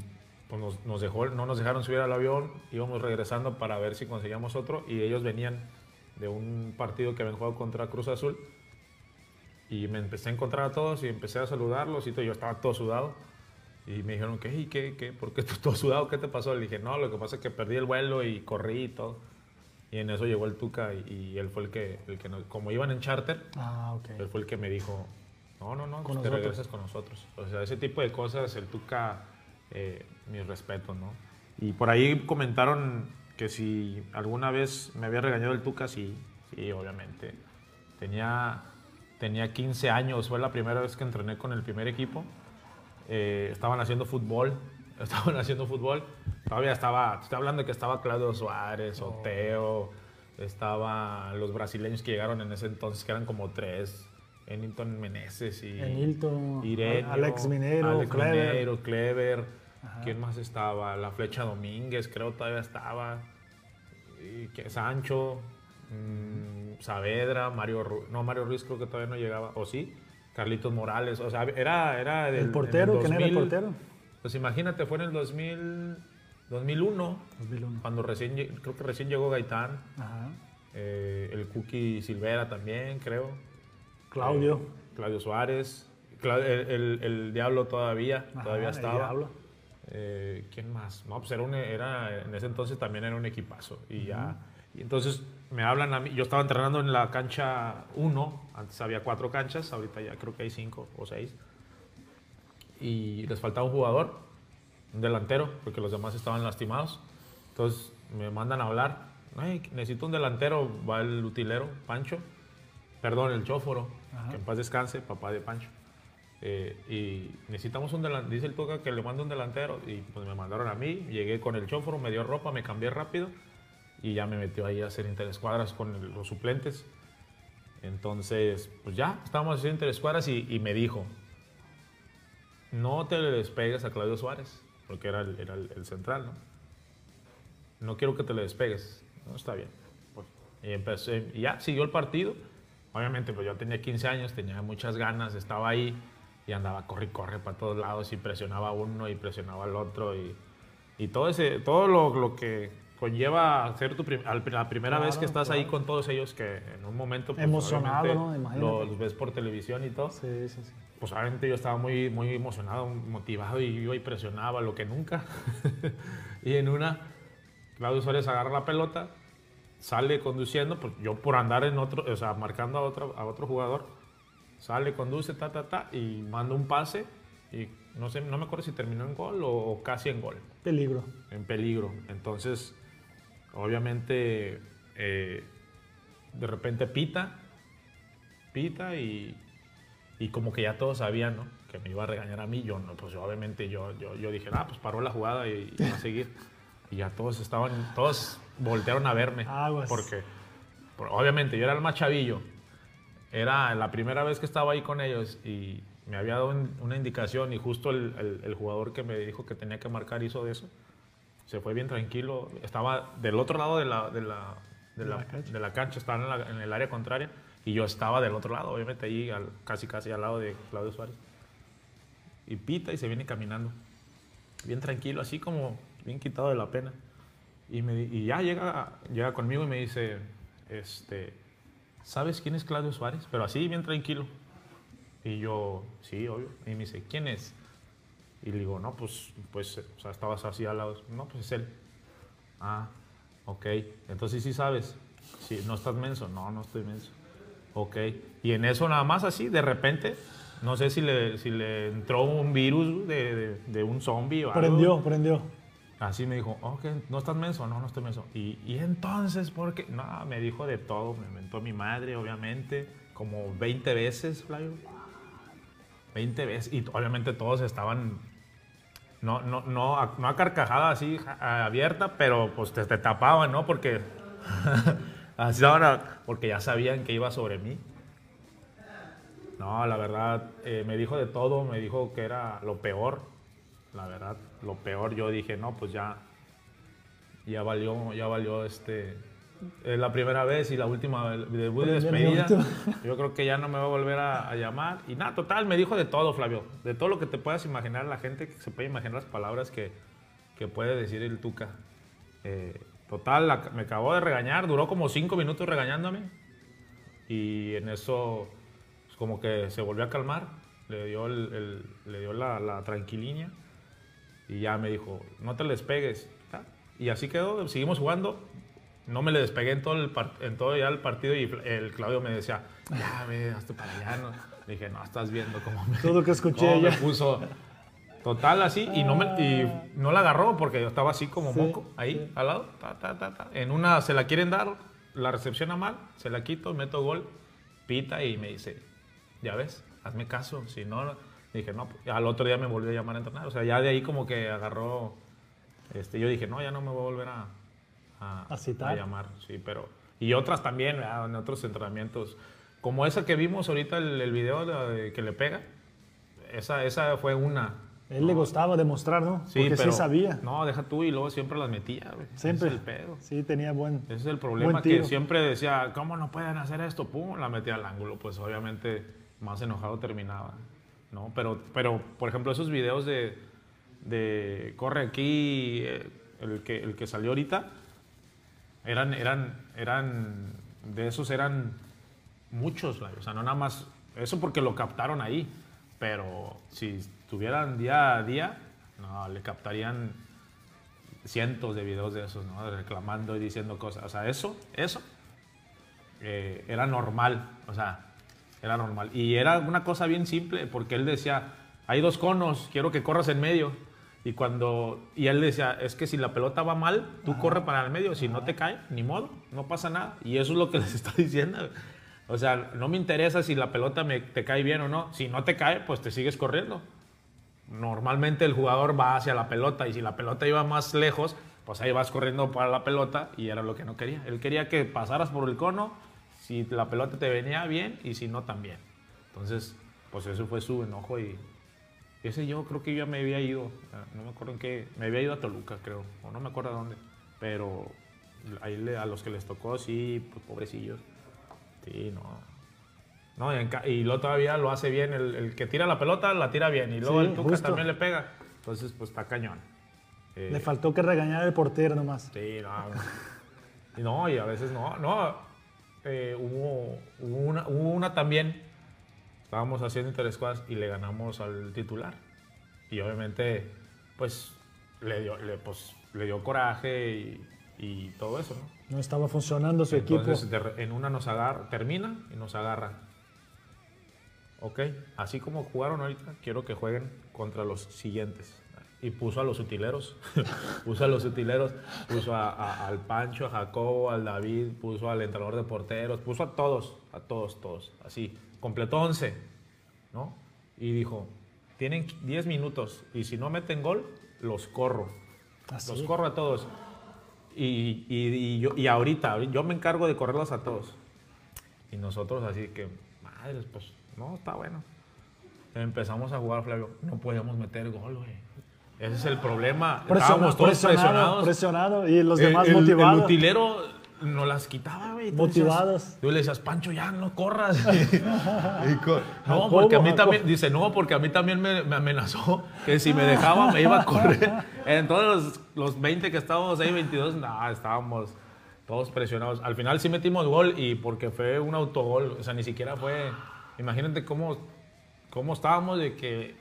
pues nos, nos dejó, no nos dejaron subir al avión, íbamos regresando para ver si conseguíamos otro y ellos venían de un partido que habían jugado contra Cruz Azul y me empecé a encontrar a todos y empecé a saludarlos y todo, yo estaba todo sudado. Y me dijeron, ¿qué? ¿Y qué? ¿Qué? ¿Por qué estás todo sudado? ¿Qué te pasó? Le dije, no, lo que pasa es que perdí el vuelo y corrí y todo. Y en eso llegó el Tuca y, y él fue el que, el que nos- como iban en charter, Ah, ok. él fue el que me dijo, no, no, no, Con te nosotros. regresas con nosotros. O sea, ese tipo de cosas, el Tuca, eh, mis respetos, ¿no? Y por ahí comentaron que si alguna vez me había regañado el Tuca, sí, sí, obviamente. Tenía, tenía 15 años, fue la primera vez que entrené con el primer equipo. Eh, estaban haciendo fútbol, estaban haciendo fútbol. Todavía estaba, estoy hablando de que estaba Claudio Suárez, Oteo, estaban los brasileños que llegaron en ese entonces, que eran como tres. Ennington Meneses y Ennilton, Ireneo, Alex Minero, Alex Clever. Minero, Clever. ¿Quién más estaba? La Flecha Domínguez, creo todavía estaba. Y que Sancho, mm, Saavedra, Mario Ruiz. No, Mario Ruiz creo que todavía no llegaba. ¿O sí? Carlitos Morales. O sea, era, era del, ¿El portero? ¿Quién era el 2000. portero? Pues imagínate, fue en el 2000, 2001, 2001. cuando recién, creo que recién llegó Gaitán. Ajá. eh, el Cookie Silvera también, creo. Claudio. Eh, Claudio Suárez. El, el- el Diablo todavía, Ajá, todavía el estaba. Diablo. Eh, ¿Quién más? No, pues era, un- era, en ese entonces también era un equipazo. Y ya Y entonces me hablan a mí, yo estaba entrenando en la cancha 1, antes había cuatro canchas, ahorita ya creo que hay cinco o seis. Y les faltaba un jugador, un delantero, porque los demás estaban lastimados. Entonces me mandan a hablar, "Ay, necesito un delantero, va el utilero, Pancho, perdón, el chóforo, que en paz descanse, papá de Pancho. Eh, y necesitamos un delantero, dice el Tuca que le mande un delantero y pues me mandaron a mí, llegué con el chóforo, me dio ropa, me cambié rápido y ya me metió ahí a hacer interescuadras con el- los suplentes. Entonces, pues ya, estábamos haciendo interescuadras y, y me dijo, no te le despegues a Claudio Suárez, porque era el, era el- el central, ¿no? No quiero que te le despegues. No, está bien. Pues, y empecé, y ya, siguió el partido. Obviamente, pues yo tenía 15 años, tenía muchas ganas, estaba ahí y andaba corre y corre para todos lados y presionaba a uno y presionaba al otro y, y todo, ese, todo lo, lo que conlleva ser tu prim- al- la primera vez que Claro, estás ahí claro. con todos ellos que en un momento pues, Emocionado, ¿no? Imagínate. los ves por televisión y todo Sí, sí, sí. pues obviamente yo estaba muy, muy emocionado, motivado y iba y presionaba lo que nunca. y en una, Claudio Suárez agarra la pelota, sale conduciendo, pues yo por andar en otro, o sea, marcando a otro, a otro jugador, sale, conduce, ta, ta, ta, y manda un pase y no sé, no me acuerdo si terminó en gol o, casi en gol, Peligro. en peligro. Entonces, obviamente, eh, de repente pita, pita y, y como que ya todos sabían, ¿no? Que me iba a regañar a mí. Yo, no, pues obviamente yo, yo, yo dije, ah, pues paró la jugada y, y va a seguir. Y ya todos estaban, todos voltearon a verme. Aguas. Porque, por- obviamente, yo era el más chavillo. Era la primera vez que estaba ahí con ellos y me había dado un- una indicación y justo el, el- el jugador que me dijo que tenía que marcar hizo de eso. Se fue bien tranquilo. Estaba del otro lado de la, de la, de la, de la cancha, estaba en, la- en el área contraria y yo estaba del otro lado, obviamente ahí al- casi casi al lado de Claudio Suárez. Y pita y se viene caminando. Bien tranquilo, así como bien quitado de la pena. Y, me, y ya llega, llega conmigo y me dice, este, ¿sabes quién es Claudio Suárez? Pero así, bien tranquilo. Y yo, sí, obvio. Y me dice, ¿quién es? Y le digo, no, pues, pues, o sea, estabas así al lado. No, pues es él. Ah, ok. Entonces sí sabes. Sí, no estás menso. No, no estoy menso. Ok. Y en eso nada más así, de repente, no sé si le, si le entró un virus de, de- un zombie o algo. Prendió, prendió. Así me dijo, ok, ¿no estás menso? No, no estoy menso. Y, entonces, ¿por qué? No, me dijo de todo. Me mentó mi madre, obviamente, como 20 veces, Flavio. 20 veces. Y obviamente todos estaban, no, no, no, a, no a carcajada así abierta, pero pues te, te tapaban, ¿no? Porque, así ahora, porque ya sabían que iba sobre mí. No, la verdad, eh, me dijo de todo, me dijo que era lo peor, la verdad, lo peor. Yo dije, no, pues ya, ya valió, ya valió este, es la primera vez y la última debut de Pues, despedida. Yo creo que ya no me va a volver a, a llamar. Y nada, total, me dijo de todo, Flavio, de todo lo que te puedas imaginar, la gente que se puede imaginar las palabras que, que puede decir el Tuca. Eh, total, la- me acabó de regañar, duró como cinco minutos regañándome. Y en eso, pues, como que se volvió a calmar, le dio, el, el- le dio la, la y ya me dijo, no te le despegues. Ta. Y así quedó, seguimos jugando. No me le despegué en todo, el en todo ya el partido y el Claudio me decía, ya ve, hasta para allá. No. Le dije, no, estás viendo cómo me, Todo lo que escuché cómo me ya. puso. Total, así, y no, me, y no la agarró porque yo estaba así como Sí, moco, ahí, al lado. ta, ta, ta, ta. En una se la quieren dar, la recepciona mal, se la quito, meto gol, pita y me dice, ya ves, hazme caso, si no, no". dije, no, pues, al otro día me volvió a llamar a entrenar. O sea, ya de ahí como que agarró, este, yo dije, no, ya no me voy a volver a, a, A citar. a llamar, sí, pero... Y otras también, ¿verdad? en otros entrenamientos, como esa que vimos ahorita, el, el video de que le pega, esa, esa fue una. Él le gustaba demostrar, ¿no? Sí, Porque pero sí sabía. No, deja tú y luego siempre las metía, güey. Siempre. Ese es el pedo. Sí, tenía buen. Ese es el problema que siempre decía, ¿cómo no pueden hacer esto? Pum, la metía al ángulo. Pues obviamente más enojado terminaba. ¿No? Pero, pero, por ejemplo, esos videos de, de corre aquí, eh, el que, el que salió ahorita, eran, eran, eran, de esos eran muchos, o sea, no nada más, eso porque lo captaron ahí, pero si estuvieran día a día, no, le captarían cientos de videos de esos, ¿no? Reclamando y diciendo cosas. O sea, eso, eso eh, era normal. O sea, era normal. Y era una cosa bien simple, porque él decía, hay dos conos, quiero que corras en medio. Y cuando y él decía, es que si la pelota va mal, tú corre para el medio, si no te cae, ni modo, no pasa nada. Y eso es lo que les está diciendo. O sea, no me interesa si la pelota me, te cae bien o no. Si no te cae, pues te sigues corriendo. Normalmente el jugador va hacia la pelota y si la pelota iba más lejos, pues ahí vas corriendo para la pelota y era lo que no quería. Él quería que pasaras por el cono, si la pelota te venía bien y si no también. Entonces, pues eso fue su enojo y ese yo creo que yo ya me había ido, eh, no me acuerdo en qué, me había ido a Toluca creo, o no me acuerdo a dónde, pero ahí a los que les tocó, sí, pues pobrecillos. Sí, no. No, y, y luego todavía lo hace bien, el, el que tira la pelota la tira bien, y luego Sí, el Tuca justo. también le pega. Entonces, pues está cañón. Eh, Le faltó que regañar al portero nomás. Sí, no. No, y a veces no. No, eh, hubo, hubo una, hubo una también. Estábamos haciendo interescuadras y le ganamos al titular. Y obviamente, pues, le dio, le, pues, le dio coraje y, y todo eso, ¿no? No estaba funcionando su Entonces, equipo. en una nos agarra, termina y nos agarra. Ok, así como jugaron ahorita, quiero que jueguen contra los siguientes. Y puso a los utileros, puso a los utileros, puso a- a- al Pancho, a Jacobo, al David, puso al entrenador de porteros, puso a todos, a todos, todos, así. Completó 11, ¿no? Y dijo, tienen 10 minutos y si no meten gol, los corro. Así. Los corro a todos. Y, y- y yo, y ahorita, yo me encargo de correrlos a todos. Y nosotros así que, madres, pues, no, está bueno. Empezamos a jugar, Flavio. No podíamos meter gol, güey. Ese es el problema. Estábamos todos presionado, presionados. presionado y los El- demás el, motivados. El utilero nos las quitaba, güey. Tú Motivados. Tú le decías, Pancho, ya no corras. Y co- no, Jacobo, porque a mí Jacobo. también, dice, no, porque a mí también me, me amenazó que si me dejaba me iba a correr. Entonces, los, los 20 que estábamos ahí, 22, nada, estábamos todos presionados. Al final sí metimos gol y porque fue un autogol, o sea, ni siquiera fue. Imagínate cómo, cómo estábamos de que,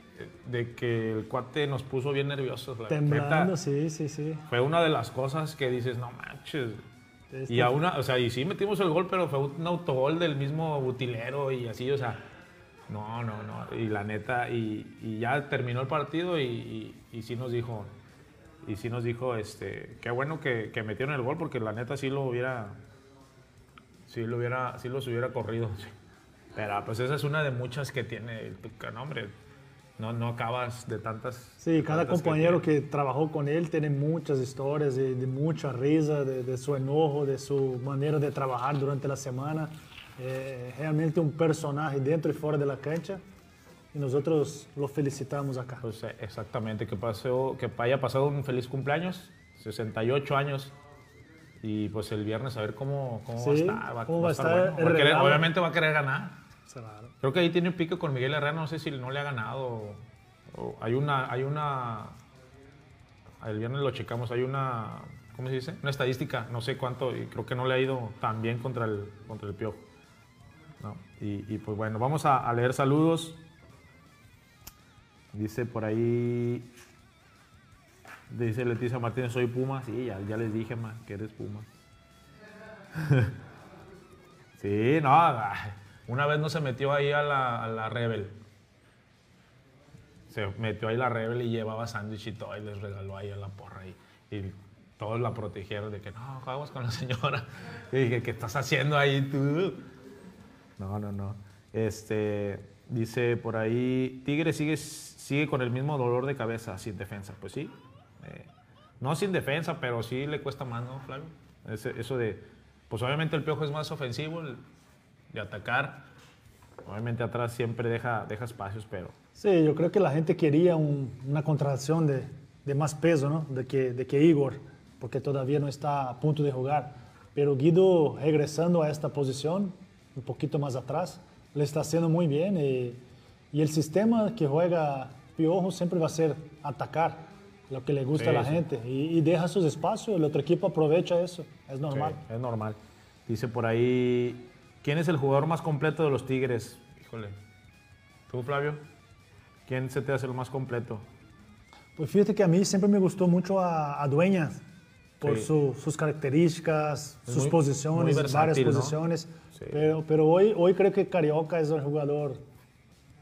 de que el cuate nos puso bien nerviosos. la Temblando, neta. sí, sí, sí. Fue una de las cosas que dices, no manches. Este- Y a una, o sea, y sí metimos el gol, pero fue un autogol del mismo butilero y así, o sea, no, no, no. Y la neta, y, y ya terminó el partido y, y, y sí nos dijo, y sí nos dijo, este, qué bueno que, que metieron el gol porque la neta sí lo hubiera, sí lo hubiera, sí los hubiera corrido. sí. Pero pues esa es una de muchas que tiene el no, hombre. No, no acabas de tantas. Sí, cada tantas compañero tiene. que, trabajó con él tiene muchas historias de, de mucha risa, de, de su enojo, de su manera de trabajar durante la semana. Eh, realmente un personaje dentro y fuera de la cancha y nosotros lo felicitamos acá. Pues eh, exactamente, que, pasó, que haya pasado un feliz cumpleaños, 68 años. Y pues el viernes a ver cómo, cómo va a Sí, estar. Va, cómo va va a estar estar bueno. el Va a querer- regalo. obviamente va a querer ganar. Creo que ahí tiene un pique con Miguel Herrera, no sé si no le ha ganado. hay una, hay una, el viernes lo checamos, hay una, ¿cómo se dice? Una estadística, no sé cuánto, y creo que no le ha ido tan bien contra el, contra el Piojo. ¿no? Y, pues bueno, vamos a, leer saludos. Dice por ahí, dice Leticia Martínez, soy Puma. Sí, ya, ya les dije, ma, que eres Puma. sí, no, ay, una vez no se metió ahí a la, a la Rebel. Se metió ahí la Rebel y llevaba sándwich y todo y les regaló ahí a la porra. Y, y todos la protegieron de que no, vamos con la señora. Y dije, ¿qué estás haciendo ahí tú? No, no, no. Este, dice por ahí, Tigre sigue, sigue con el mismo dolor de cabeza, sin defensa. Pues sí. eh, no sin defensa, pero sí le cuesta más, ¿no, Flavio? Eso de, pues obviamente el Piojo es más ofensivo, de atacar. Obviamente atrás siempre deja, deja espacios, pero Sí, yo creo que la gente quería un- una contratación de, de más peso, ¿no? De que, de que Igor, porque todavía no está a punto de jugar. Pero Guido, regresando a esta posición, un poquito más atrás, le está haciendo muy bien. Y, y el sistema que juega Piojo siempre va a ser atacar lo que le gusta Sí, a la sí. gente. Y, y deja sus espacios, el otro equipo aprovecha eso. Es normal. Sí, es normal. Dice por ahí, ¿quién es el jugador más completo de los Tigres? Híjole. ¿Tú, Flavio? ¿Quién se te hace el más completo? Pues fíjate que a mí siempre me gustó mucho a, a Dueñas por Sí. su- sus características, Es sus muy- posiciones, muy varias ¿no? posiciones. Sí. Pero, pero hoy, hoy creo que Carioca es el jugador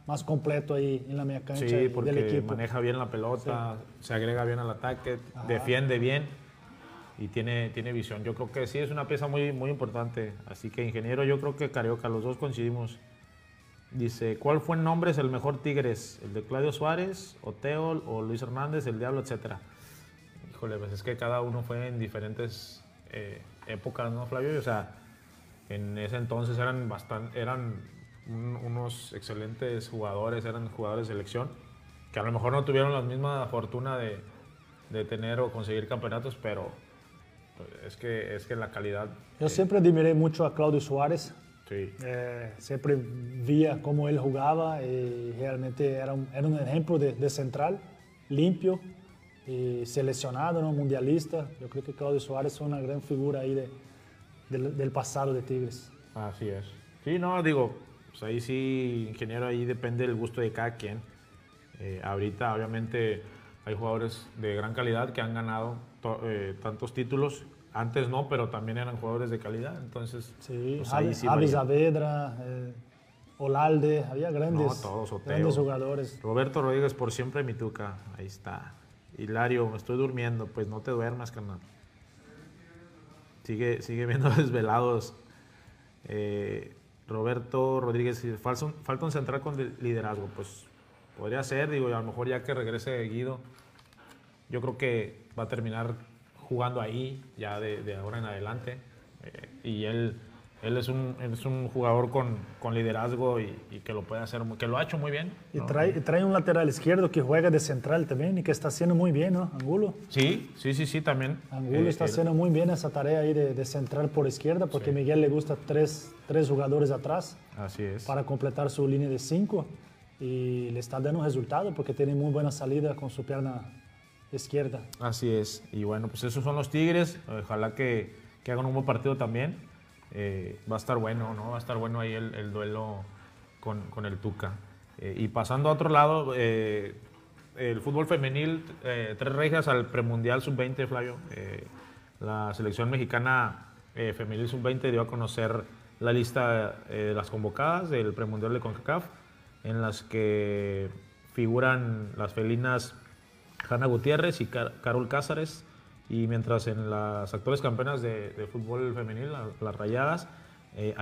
más completo ahí en la media cancha Sí, y porque del equipo. maneja bien la pelota, se agrega bien al ataque, defiende bien y tiene, tiene visión. Yo creo que sí es una pieza muy, muy importante. Así que, ingeniero, yo creo que Carioca, los dos coincidimos. Dice, ¿cuál fue en nombres el mejor Tigres? ¿El de Claudio Suárez, Oteo o Luis Hernández, el Diablo, etcétera? Híjole, pues es que cada uno fue en diferentes eh, épocas, ¿no, Flavio? O sea, en ese entonces eran, bastan- eran un- unos excelentes jugadores, eran jugadores de selección, que a lo mejor no tuvieron la misma fortuna de, de tener o conseguir campeonatos, pero es que, es que la calidad... Yo eh, siempre admiré mucho a Claudio Suárez. Sí, Eh, siempre vía cómo él jugaba y realmente era un, era un ejemplo de, de central, limpio y seleccionado, ¿no? mundialista. Yo creo que Claudio Suárez es una gran figura ahí de- del, del pasado de Tigres. así es. Sí, no, digo, pues ahí sí, ingeniero, ahí depende del gusto de cada quien. Eh, ahorita, obviamente, hay jugadores de gran calidad que han ganado eh, tantos títulos. Antes no, pero también eran jugadores de calidad. Entonces, Sí, pues ahí sí. Saavedra, eh, Olalde, había grandes, No, todos, grandes jugadores. Roberto Rodríguez, por siempre mi tuca. Ahí está. Hilario, me estoy durmiendo. Pues no te duermas, carnal. Sigue, sigue viendo desvelados. Eh, Roberto Rodríguez, falta un, falta un central con li- liderazgo. Pues podría ser, digo, y a lo mejor ya que regrese Guido, yo creo que va a terminar jugando ahí ya de, de ahora en adelante. Eh, y él, él es un, él es un jugador con, con liderazgo y, y que lo puede hacer, que lo ha hecho muy bien. Y ¿no? trae, y trae un lateral izquierdo que juega de central también y que está haciendo muy bien, ¿no? Angulo. Sí, sí, sí, sí, también. Angulo Eh, está él- haciendo muy bien esa tarea ahí de, de central por izquierda porque Miguel le gusta tres, tres jugadores atrás Así es. para completar su línea de cinco y le está dando resultado porque tiene muy buena salida con su pierna izquierda. Así es. Y bueno, pues esos son los Tigres. Ojalá que, que hagan un buen partido también. Eh, va a estar bueno, ¿no? Va a estar bueno ahí el, el duelo con, con el Tuca. Eh, y pasando a otro lado, eh, el fútbol femenil, tres rejas al premundial sub-20, Flavio. La selección mexicana femenil sub-20 dio a conocer la lista de las convocadas del premundial de CONCACAF, en las que figuran las felinas Hanna Gutiérrez y Car- Carol Cázares. Y mientras en las actuales campeonas de, fútbol femenil, la- las rayadas, eh,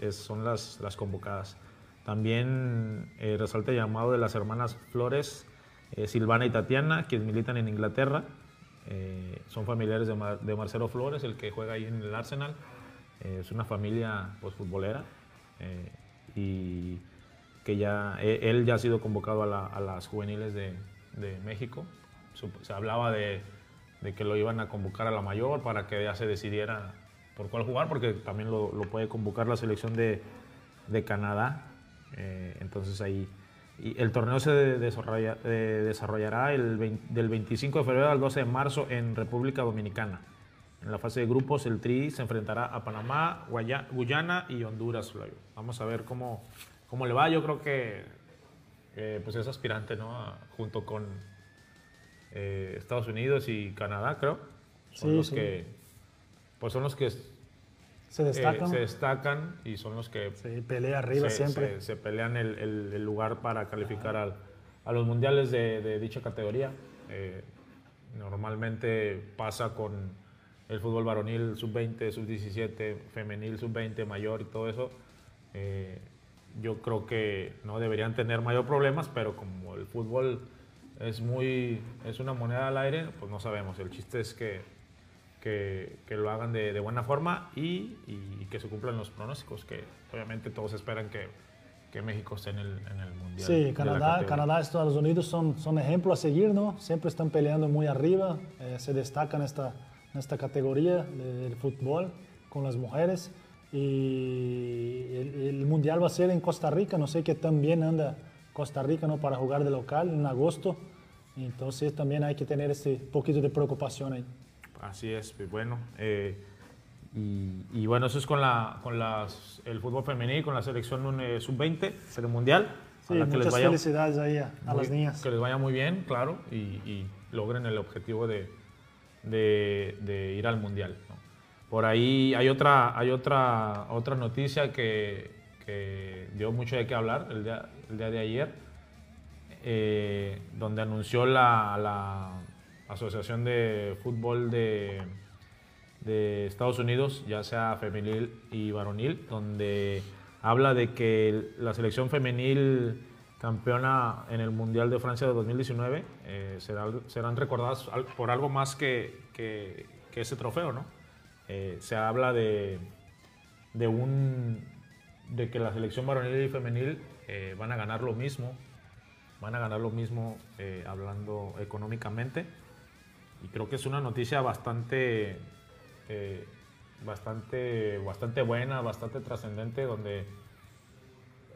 es- son las, las convocadas. También eh, resalta el llamado de las hermanas Flores, eh, Silvana y Tatiana, quienes militan en Inglaterra. Eh, son familiares de, de Marcelo Flores, el que juega ahí en el Arsenal. Eh, es una familia pues, futbolera. y que ya e- él ya ha sido convocado a, la- a las juveniles de, de México. Se hablaba de, de que lo iban a convocar a la mayor para que ya se decidiera por cuál jugar, porque también lo, lo puede convocar la selección de, de Canadá. Eh, entonces ahí. Y el torneo se desarrolla- eh, desarrollará el 20 del 25 de febrero al 12 de marzo en República Dominicana. En la fase de grupos, el Tri se enfrentará a Panamá, Guaya- Guyana y Honduras. Vamos a ver cómo, cómo le va. Yo creo que eh, pues es aspirante, ¿no? A- junto con eh, Estados Unidos y Canadá, creo. Son Sí, los sí. que pues son los que Se eh, destacan, se destacan y son los que se pelea arriba se, siempre. se- se pelean el, el- el lugar para calificar al- a los mundiales de, de dicha categoría. Eh, normalmente pasa con el fútbol varonil sub-20, sub-17, femenil sub-20, mayor y todo eso. Eh, yo creo que no deberían tener mayor problemas, pero como el fútbol es muy es una moneda al aire, pues no sabemos. El chiste es que, que, que lo hagan de, de buena forma y, y que se cumplan los pronósticos, que obviamente todos esperan que, que México esté en el, en el Mundial. Sí, Canadá. Canadá, Estados Unidos son, son ejemplos a seguir, ¿no? Siempre están peleando muy arriba, eh, se destacan en esta, en esta categoría del fútbol con las mujeres. Y el, el Mundial va a ser en Costa Rica, no sé qué tan bien anda Costa Rica, ¿no? Para jugar de local en agosto. Entonces también hay que tener ese poquito de preocupación ahí. Así es, pues bueno. eh, y, y bueno, eso es con, la, con las, el fútbol femenil, con la selección eh, sub-20, serie mundial. Sí, muchas felicidades ahí a, las niñas. Que les vaya muy bien, claro, y, y logren el objetivo de, de, de ir al Mundial. Por ahí hay otra, hay otra, otra noticia que, dio mucho de qué hablar el día, de ayer, eh, donde anunció la, Asociación de Fútbol de, Estados Unidos, ya sea femenil y varonil, donde habla de que la selección femenil campeona en el Mundial de Francia de 2019 eh, serán, recordadas por algo más que, que, ese trofeo, ¿no? Eh, se habla de, de, un, de que la selección varonil y femenil eh, van a ganar lo mismo, van a ganar lo mismo hablando económicamente. Y creo que es una noticia bastante bastante, bastante buena, bastante trascendente, donde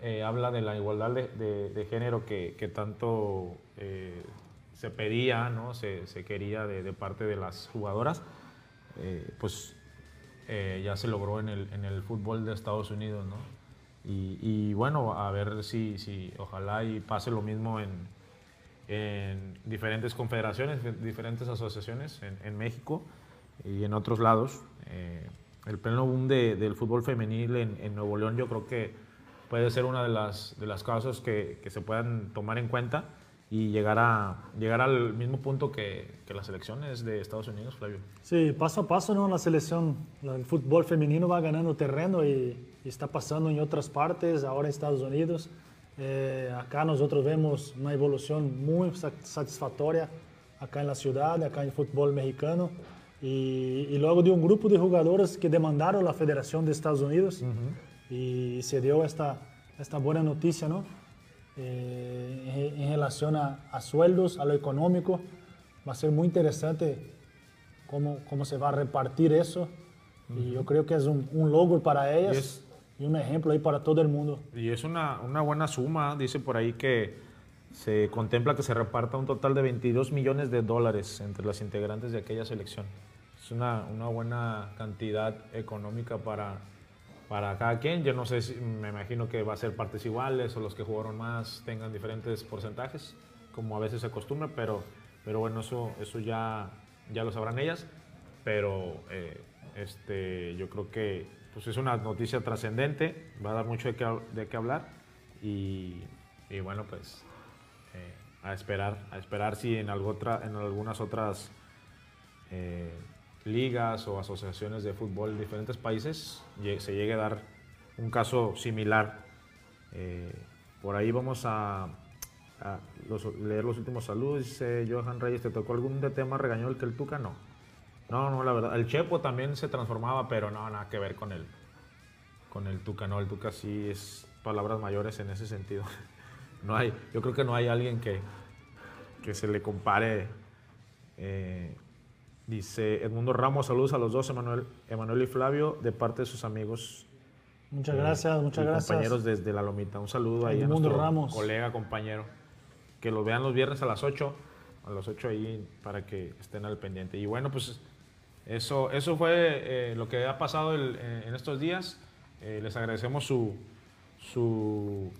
eh, habla de la igualdad de, género que, tanto eh, se pedía, ¿no? se, quería de, parte de las jugadoras, eh, pues ya se logró en el, en el, fútbol de Estados Unidos. ¿no? Y, bueno, a ver si, si ojalá y pase lo mismo en, en diferentes confederaciones, diferentes asociaciones en, en México y en otros lados. Eh, el pleno boom del fútbol femenil en, Nuevo León yo creo que puede ser una de las, de las causas que, que se puedan tomar en cuenta y llegar, a, llegar al mismo punto que, que, las selecciones de Estados Unidos, Flavio. Sí, paso a paso, ¿no? La selección, el fútbol femenino va ganando terreno y, está pasando en otras partes, ahora en Estados Unidos. Eh, acá nosotros vemos una evolución muy satisfactoria acá en la ciudad, acá en el fútbol mexicano. Y, luego de un grupo de jugadores que demandaron la Federación de Estados Unidos y se dio esta, esta buena noticia, ¿no? Eh, en, relación a, sueldos, a lo económico. Va a ser muy interesante cómo, cómo se va a repartir eso. Y yo creo que es un, un logro para ellas y, un ejemplo ahí para todo el mundo. Y es una, una buena suma, dice por ahí que se contempla que se reparta un total de 22 millones de dólares entre las integrantes de aquella selección es una, una buena cantidad económica para, para cada quien. Yo no sé si, me imagino que va a ser partes iguales o los que jugaron más tengan diferentes porcentajes, como a veces se acostumbra, pero, pero bueno, eso, eso ya, ya lo sabrán ellas. Pero eh, este, yo creo que pues es una noticia trascendente, va a dar mucho de qué, de qué hablar y, y, bueno, pues eh, a esperar, a esperar si en, algo otra, en algunas otras eh, ligas o asociaciones de fútbol en diferentes países se llegue a dar un caso similar. Eh, por ahí vamos a, leer los últimos saludos. Dice Johan Reyes, ¿te tocó algún de tema regañó que el Tuca? No. No, no, la verdad. El Chepo también se transformaba, pero no, nada que ver con el, con el Tuca. No, el Tuca sí es palabras mayores en ese sentido. No hay, yo creo que no hay alguien que, que se le compare eh, Dice Edmundo Ramos, saludos a los dos, Emanuel, Emanuel y Flavio, de parte de sus amigos. Muchas gracias, eh, muchas gracias. Compañeros desde La Lomita. Un saludo ahí a nuestro Ramos. colega, compañero. Que lo vean los viernes a las 8, a las 8 ahí para que estén al pendiente. Y bueno, pues eso, eso fue eh, lo que ha pasado eh, en estos días. les agradecemos su, su,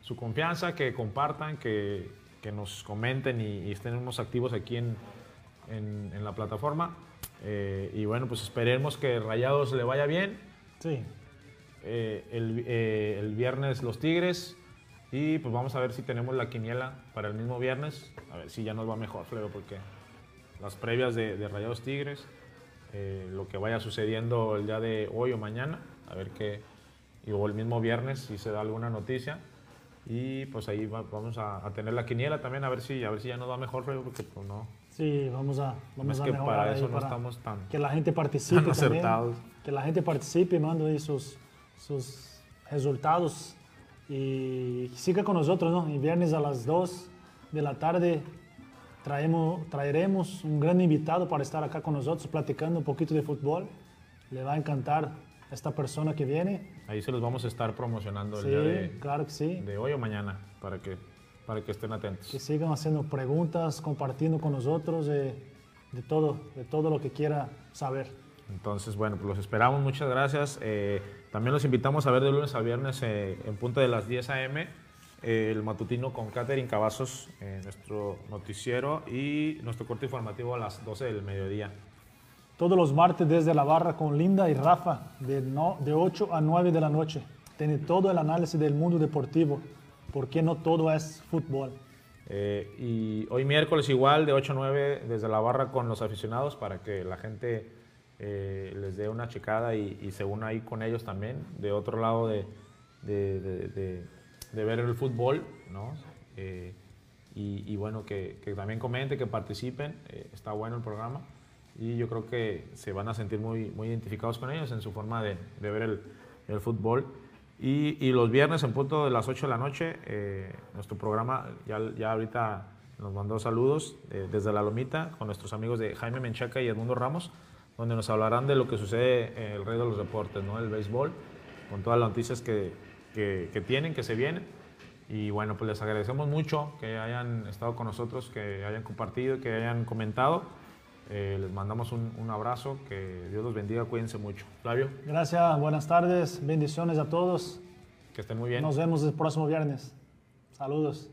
su, confianza, que compartan, que, que nos comenten y, y estén unos activos aquí en en, la plataforma. Eh, y bueno, pues esperemos que Rayados le vaya bien. Sí. Eh, el, eh, el, viernes los Tigres. Y pues vamos a ver si tenemos la quiniela para el mismo viernes. A ver si ya nos va mejor, Fleo, porque las previas de, Rayados Tigres, lo que vaya sucediendo el día de hoy o mañana, a ver qué. Y o el mismo viernes si se da alguna noticia. Y pues ahí vamos a, tener la quiniela también, a ver si, a ver si ya nos va mejor, Fleo, porque pues no Sí, vamos a, vamos es a que para eso no estamos tan que la gente participe también, que la gente participe, mande sus, sus resultados y siga con nosotros, ¿no? El viernes a las 2 de la tarde traemos, traeremos un gran invitado para estar acá con nosotros platicando un poquito de fútbol. Le va a encantar esta persona que viene. Ahí se los vamos a estar promocionando el sí, día de, claro que sí. de hoy o mañana para que para que estén atentos. Que sigan haciendo preguntas, compartiendo con nosotros de, todo, de todo lo que quiera saber. Entonces, bueno, pues los esperamos, muchas gracias. Eh, también los invitamos a ver de lunes a viernes eh, en punto de las 10 a.m. eh, el matutino con Catherine Cavazos, eh, nuestro noticiero y nuestro corte informativo a las 12 del mediodía. Todos los martes desde la barra con Linda y Rafa, de, no, de 8 a 9 de la noche. Tiene todo el análisis del mundo deportivo, porque no todo es fútbol. Eh, y hoy miércoles igual de 8 a 9 desde la barra con los aficionados para que la gente eh, les dé una checada y, y, se una ahí con ellos también, de otro lado de, de, ver el fútbol, ¿no? Eh, y, bueno, que, también comenten, que participen, está bueno el programa y yo creo que se van a sentir muy, muy identificados con ellos en su forma de, ver el fútbol. Y, los viernes en punto de las 8 de la noche, eh, nuestro programa ya, ya ahorita nos mandó saludos eh, desde La Lomita con nuestros amigos de Jaime Menchaca y Edmundo Ramos, donde nos hablarán de lo que sucede en el rey de los deportes, ¿no? el béisbol, con todas las noticias que, que, que tienen, que se vienen. Y bueno, pues les agradecemos mucho que hayan estado con nosotros, que hayan compartido, que hayan comentado. Eh, les mandamos un, un, abrazo, que Dios los bendiga, cuídense mucho. Flavio. Gracias, buenas tardes, bendiciones a todos. Que estén muy bien. Nos vemos el próximo viernes. Saludos.